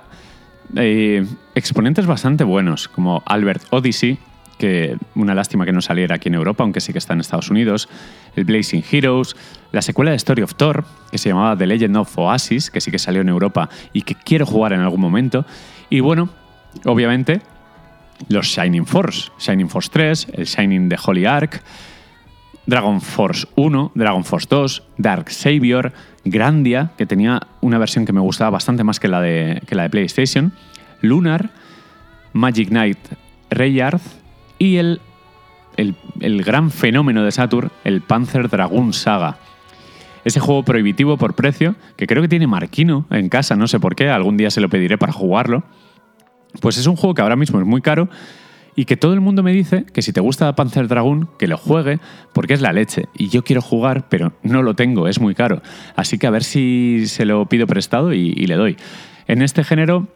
eh, exponentes bastante buenos, como Albert Odyssey, que una lástima que no saliera aquí en Europa, aunque sí que está en Estados Unidos, el Blazing Heroes, la secuela de Story of Thor, que se llamaba The Legend of Oasis, que sí que salió en Europa y que quiero jugar en algún momento, y bueno, obviamente, los Shining Force, Shining Force 3, el Shining de Holy Ark, Dragon Force 1, Dragon Force 2, Dark Savior, Grandia, que tenía una versión que me gustaba bastante más que la de, que la de PlayStation, Lunar, Magic Knight Rayard y el, el, el gran fenómeno de Saturn, el Panzer Dragoon Saga. Ese juego prohibitivo por precio, que creo que tiene Marquino en casa, no sé por qué, algún día se lo pediré para jugarlo. Pues es un juego que ahora mismo es muy caro, y que todo el mundo me dice que si te gusta Panzer Dragoon, que lo juegue, porque es la leche. Y yo quiero jugar, pero no lo tengo, es muy caro. Así que a ver si se lo pido prestado y, le doy. En este género,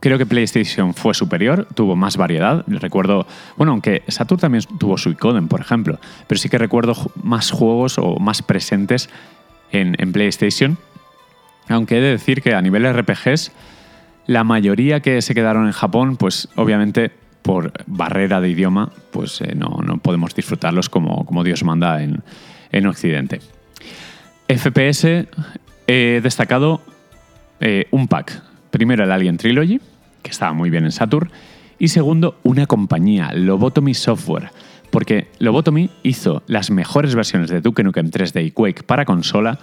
creo que PlayStation fue superior, tuvo más variedad. Recuerdo, bueno, aunque Saturn también tuvo Suicoden, por ejemplo, pero sí que recuerdo más juegos o más presentes en, PlayStation. Aunque he de decir que a nivel RPGs, la mayoría que se quedaron en Japón, pues obviamente por barrera de idioma, pues eh, no, podemos disfrutarlos como, como Dios manda en, en, Occidente. FPS he destacado eh, un pack. Primero el Alien Trilogy, que estaba muy bien en Saturn, y segundo una compañía, Lobotomy Software, porque Lobotomy hizo las mejores versiones de Duke Nukem 3D y Quake para consola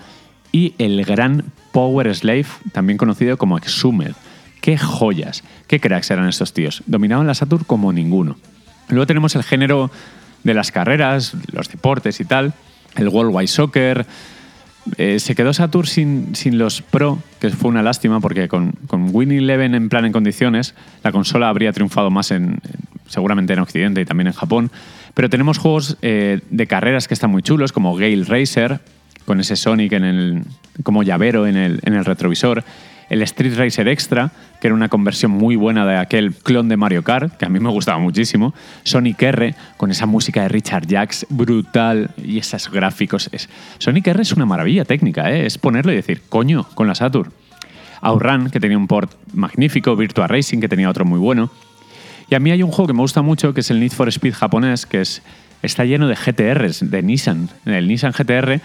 y el gran Power Slave, también conocido como Exhumed, Qué joyas, qué cracks eran estos tíos. Dominaban la Saturn como ninguno. Luego tenemos el género de las carreras, los deportes y tal, el Worldwide Soccer. Eh, se quedó Saturn sin, sin, los Pro, que fue una lástima porque con, con Win Eleven en plan en condiciones, la consola habría triunfado más en, seguramente en Occidente y también en Japón. Pero tenemos juegos eh, de carreras que están muy chulos, como Gale Racer, con ese Sonic en el, como llavero en el, en el retrovisor el Street Racer Extra, que era una conversión muy buena de aquel clon de Mario Kart, que a mí me gustaba muchísimo, Sonic R, con esa música de Richard Jacks brutal y esos gráficos. Es... Sonic R es una maravilla técnica, ¿eh? es ponerlo y decir, coño, con la Saturn. Outrun, que tenía un port magnífico, Virtua Racing, que tenía otro muy bueno. Y a mí hay un juego que me gusta mucho, que es el Need for Speed japonés, que es, está lleno de GTRs, de Nissan. El Nissan GTR,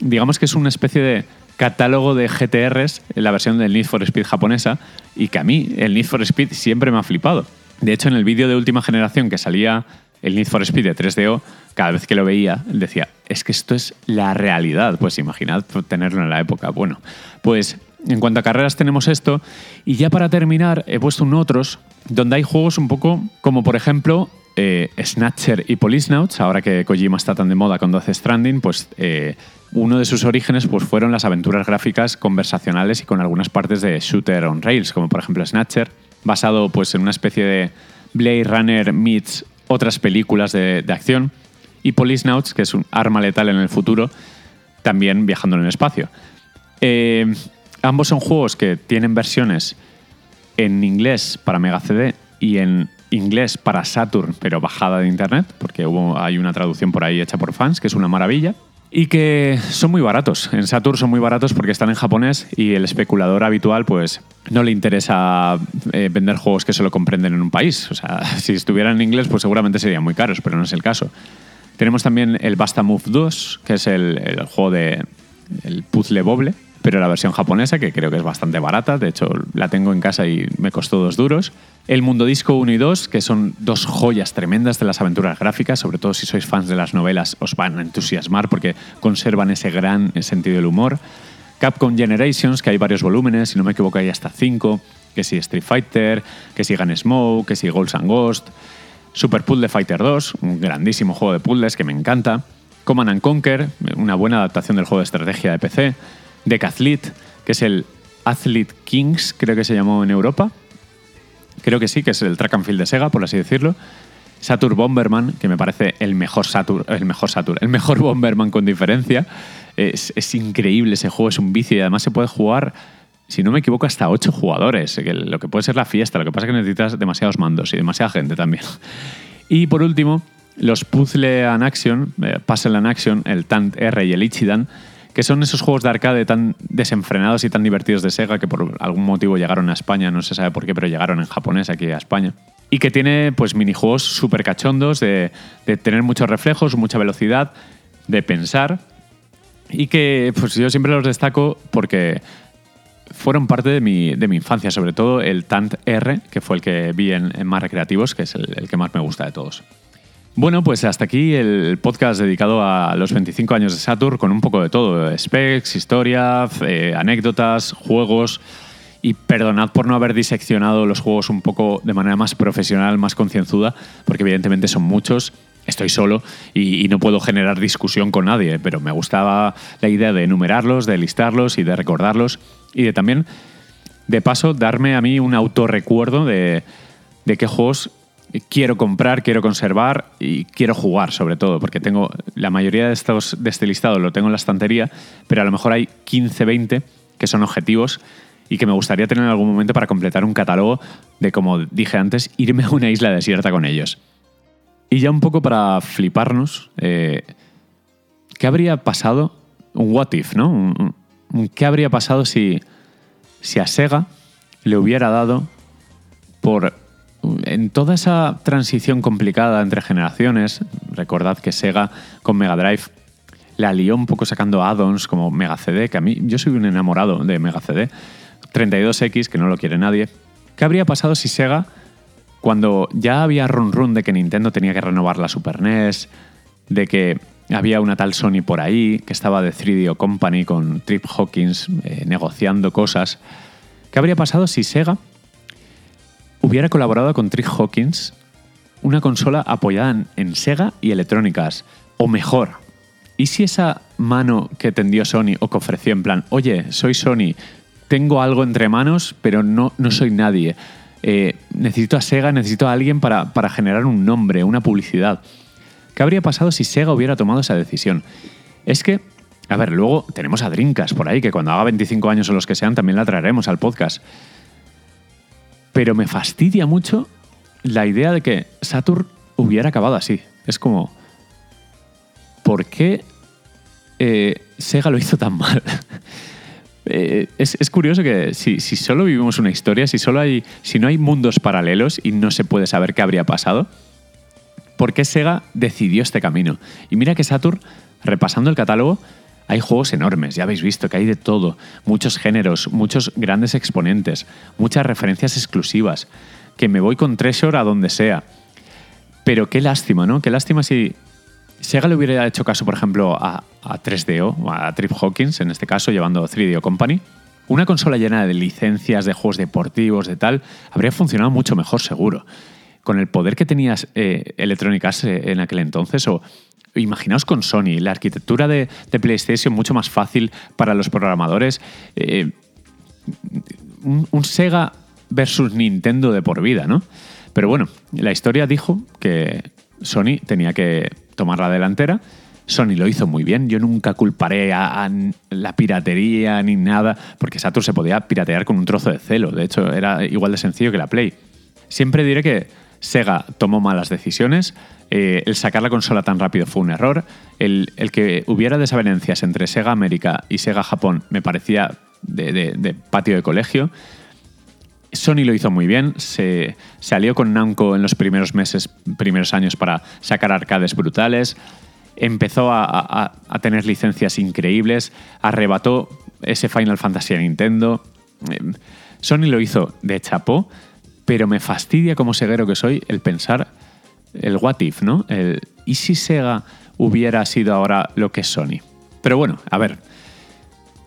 digamos que es una especie de catálogo de GTRs en la versión del Need for Speed japonesa y que a mí el Need for Speed siempre me ha flipado. De hecho, en el vídeo de última generación que salía el Need for Speed de 3DO, cada vez que lo veía, decía, es que esto es la realidad. Pues imaginad tenerlo en la época. Bueno, pues en cuanto a carreras tenemos esto. Y ya para terminar, he puesto un otros donde hay juegos un poco como, por ejemplo, eh, Snatcher y Policenauts, ahora que Kojima está tan de moda con Death Stranding, pues eh, uno de sus orígenes pues, fueron las aventuras gráficas conversacionales y con algunas partes de shooter on rails, como por ejemplo Snatcher, basado pues, en una especie de Blade Runner meets otras películas de, acción, y Policenauts, que es un arma letal en el futuro, también viajando en el espacio. Eh, ambos son juegos que tienen versiones en inglés para Mega CD y en inglés para Saturn, pero bajada de internet, porque hay una traducción por ahí hecha por fans, que es una maravilla. Y que son muy baratos. En Saturn son muy baratos porque están en japonés y el especulador habitual, pues, no le interesa eh, vender juegos que solo comprenden en un país. O sea, si estuvieran en inglés, pues seguramente serían muy caros, pero no es el caso. Tenemos también el Basta Move 2, que es el, el juego de el puzzle boble, pero la versión japonesa, que creo que es bastante barata, de hecho la tengo en casa y me costó dos duros. El Mundo Disco 1 y 2, que son dos joyas tremendas de las aventuras gráficas, sobre todo si sois fans de las novelas, os van a entusiasmar porque conservan ese gran sentido del humor. Capcom Generations, que hay varios volúmenes, si no me equivoco hay hasta cinco. que si Street Fighter, que si Gunsmoke, que si Ghosts and Ghost, Super Puzzle Fighter 2, un grandísimo juego de puzzles que me encanta, Command and Conquer, una buena adaptación del juego de estrategia de PC, Decathlete, que es el Athlete Kings, creo que se llamó en Europa, creo que sí, que es el track and field de Sega, por así decirlo, Saturn Bomberman, que me parece el mejor Saturn, el mejor Saturn, el mejor Bomberman con diferencia. Es, es, increíble ese juego, es un vicio y además se puede jugar, si no me equivoco, hasta ocho jugadores, que lo que puede ser la fiesta, lo que pasa es que necesitas demasiados mandos y demasiada gente también. Y por último, los Puzzle and Action, eh, Puzzle and Action, el Tant R y el Ichidan, que son esos juegos de arcade tan desenfrenados y tan divertidos de Sega que por algún motivo llegaron a España, no se sabe por qué, pero llegaron en japonés aquí a España y que tiene pues minijuegos súper cachondos de, tener muchos reflejos, mucha velocidad, de pensar y que pues yo siempre los destaco porque fueron parte de mi, de mi infancia, sobre todo el Tant R, que fue el que vi en, más recreativos, que es el, que más me gusta de todos. Bueno, pues hasta aquí el podcast dedicado a los 25 años de Saturn con un poco de todo, specs, historia, eh, anécdotas, juegos, y perdonad por no haber diseccionado los juegos un poco de manera más profesional, más concienzuda, porque evidentemente son muchos. Estoy solo y, no puedo generar discusión con nadie, pero me gustaba la idea de enumerarlos, de listarlos y de recordarlos y de también, de paso, darme a mí un autorrecuerdo de, de qué juegos quiero comprar, quiero conservar y quiero jugar sobre todo, porque tengo la mayoría de estos de este listado lo tengo en la estantería, pero a lo mejor hay 15, 20 que son objetivos y que me gustaría tener en algún momento para completar un catálogo de, como dije antes, irme a una isla desierta con ellos. Y ya un poco para fliparnos, eh, ¿qué habría pasado? Un what if, ¿no? ¿Qué habría pasado si, si a Sega le hubiera dado por... En toda esa transición complicada entre generaciones, recordad que Sega con Mega Drive la lió un poco sacando add-ons como Mega CD, que a mí yo soy un enamorado de Mega CD, 32X, que no lo quiere nadie. ¿Qué habría pasado si Sega, cuando ya había run run de que Nintendo tenía que renovar la Super NES, de que había una tal Sony por ahí, que estaba de 3DO Company con Trip Hawkins eh, negociando cosas, ¿qué habría pasado si Sega hubiera colaborado con Trip Hawkins una consola apoyada en, Sega y electrónicas? O mejor, ¿y si esa mano que tendió Sony o que ofreció en plan, oye, soy Sony, tengo algo entre manos, pero no, no soy nadie. Eh, necesito a Sega, necesito a alguien para, generar un nombre, una publicidad. ¿Qué habría pasado si Sega hubiera tomado esa decisión? Es que, a ver, luego tenemos a Drinkas por ahí, que cuando haga 25 años o los que sean también la traeremos al podcast. Pero me fastidia mucho la idea de que Saturn hubiera acabado así. Es como, ¿por qué eh, Sega lo hizo tan mal? Eh, es, curioso que si, solo vivimos una historia, si, solo hay, si no hay mundos paralelos y no se puede saber qué habría pasado, ¿por qué Sega decidió este camino? Y mira que Saturn, repasando el catálogo, hay juegos enormes, ya habéis visto que hay de todo, muchos géneros, muchos grandes exponentes, muchas referencias exclusivas, que me voy con Treasure a donde sea. Pero qué lástima, ¿no? Qué lástima si Sega le hubiera hecho caso, por ejemplo, a, 3DO, o a Trip Hawkins, en este caso, llevando 3DO Company, una consola llena de licencias, de juegos deportivos, de tal, habría funcionado mucho mejor, seguro. Con el poder que tenías eh, electrónicas eh, en aquel entonces, o imaginaos con Sony, la arquitectura de, PlayStation mucho más fácil para los programadores. Eh, un, Sega versus Nintendo de por vida, ¿no? Pero bueno, la historia dijo que Sony tenía que tomar la delantera. Sony lo hizo muy bien. Yo nunca culparé a, la piratería ni nada, porque Saturn se podía piratear con un trozo de celo. De hecho, era igual de sencillo que la Play. Siempre diré que Sega tomó malas decisiones. Eh, el sacar la consola tan rápido fue un error. El, que hubiera desavenencias entre Sega América y Sega Japón me parecía de patio de colegio. Sony lo hizo muy bien, se, alió con Namco en los primeros meses, primeros años para sacar arcades brutales, empezó a, tener licencias increíbles, arrebató ese Final Fantasy a Nintendo. Em, Sony lo hizo de chapó, pero me fastidia como seguero que soy el pensar el what if, ¿no? El, ¿Y si Sega hubiera sido ahora lo que es Sony? Pero bueno, a ver,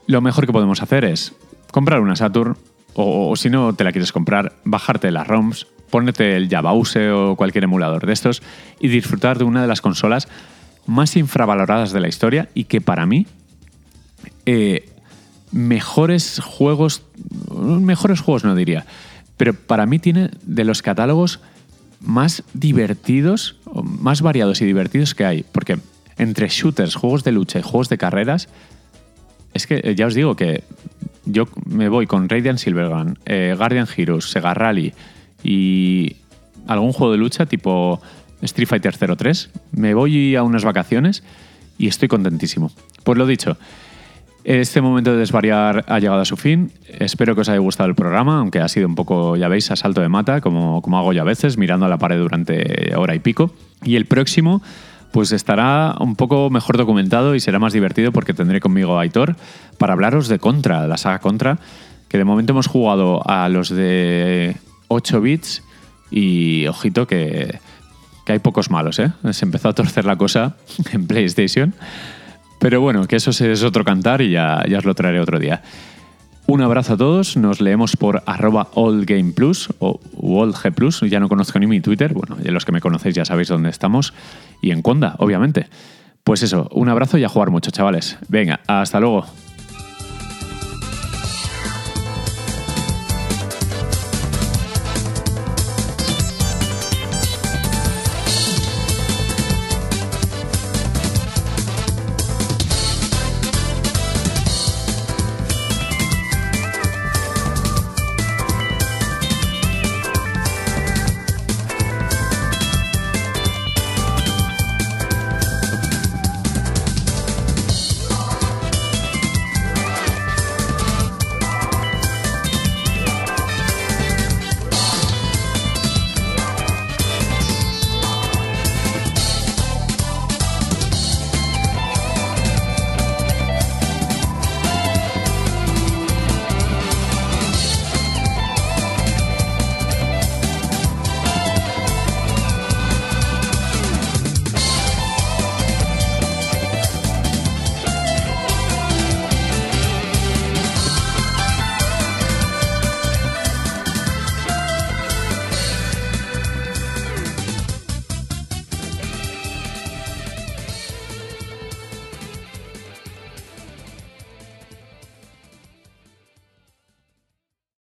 lo mejor que podemos hacer es comprar una Saturn, o, si no te la quieres comprar, bajarte las ROMs, ponerte el Javause o cualquier emulador de estos y disfrutar de una de las consolas más infravaloradas de la historia y que para mí eh, mejores juegos, mejores juegos no diría, pero para mí tiene de los catálogos más divertidos, más variados y divertidos que hay, porque entre shooters, juegos de lucha y juegos de carreras, es que eh, ya os digo que yo me voy con Radiant Silvergun, eh, Guardian Heroes, Sega Rally y algún juego de lucha tipo Street Fighter 03. Me voy a unas vacaciones y estoy contentísimo. Pues lo dicho, este momento de desvariar ha llegado a su fin. Espero que os haya gustado el programa, aunque ha sido un poco, ya veis, a salto de mata, como, como hago yo a veces, mirando a la pared durante hora y pico. Y el próximo pues estará un poco mejor documentado y será más divertido porque tendré conmigo a Aitor para hablaros de Contra, la saga Contra, que de momento hemos jugado a los de 8 bits y ojito que, que hay pocos malos, ¿eh? Se empezó a torcer la cosa en PlayStation, pero bueno, que eso es otro cantar y ya, ya os lo traeré otro día. Un abrazo a todos, nos leemos por arroba allgameplus o allgplus, ya no conozco ni mi Twitter, bueno, ya los que me conocéis ya sabéis dónde estamos, y en Conda, obviamente. Pues eso, un abrazo y a jugar mucho, chavales. Venga, hasta luego.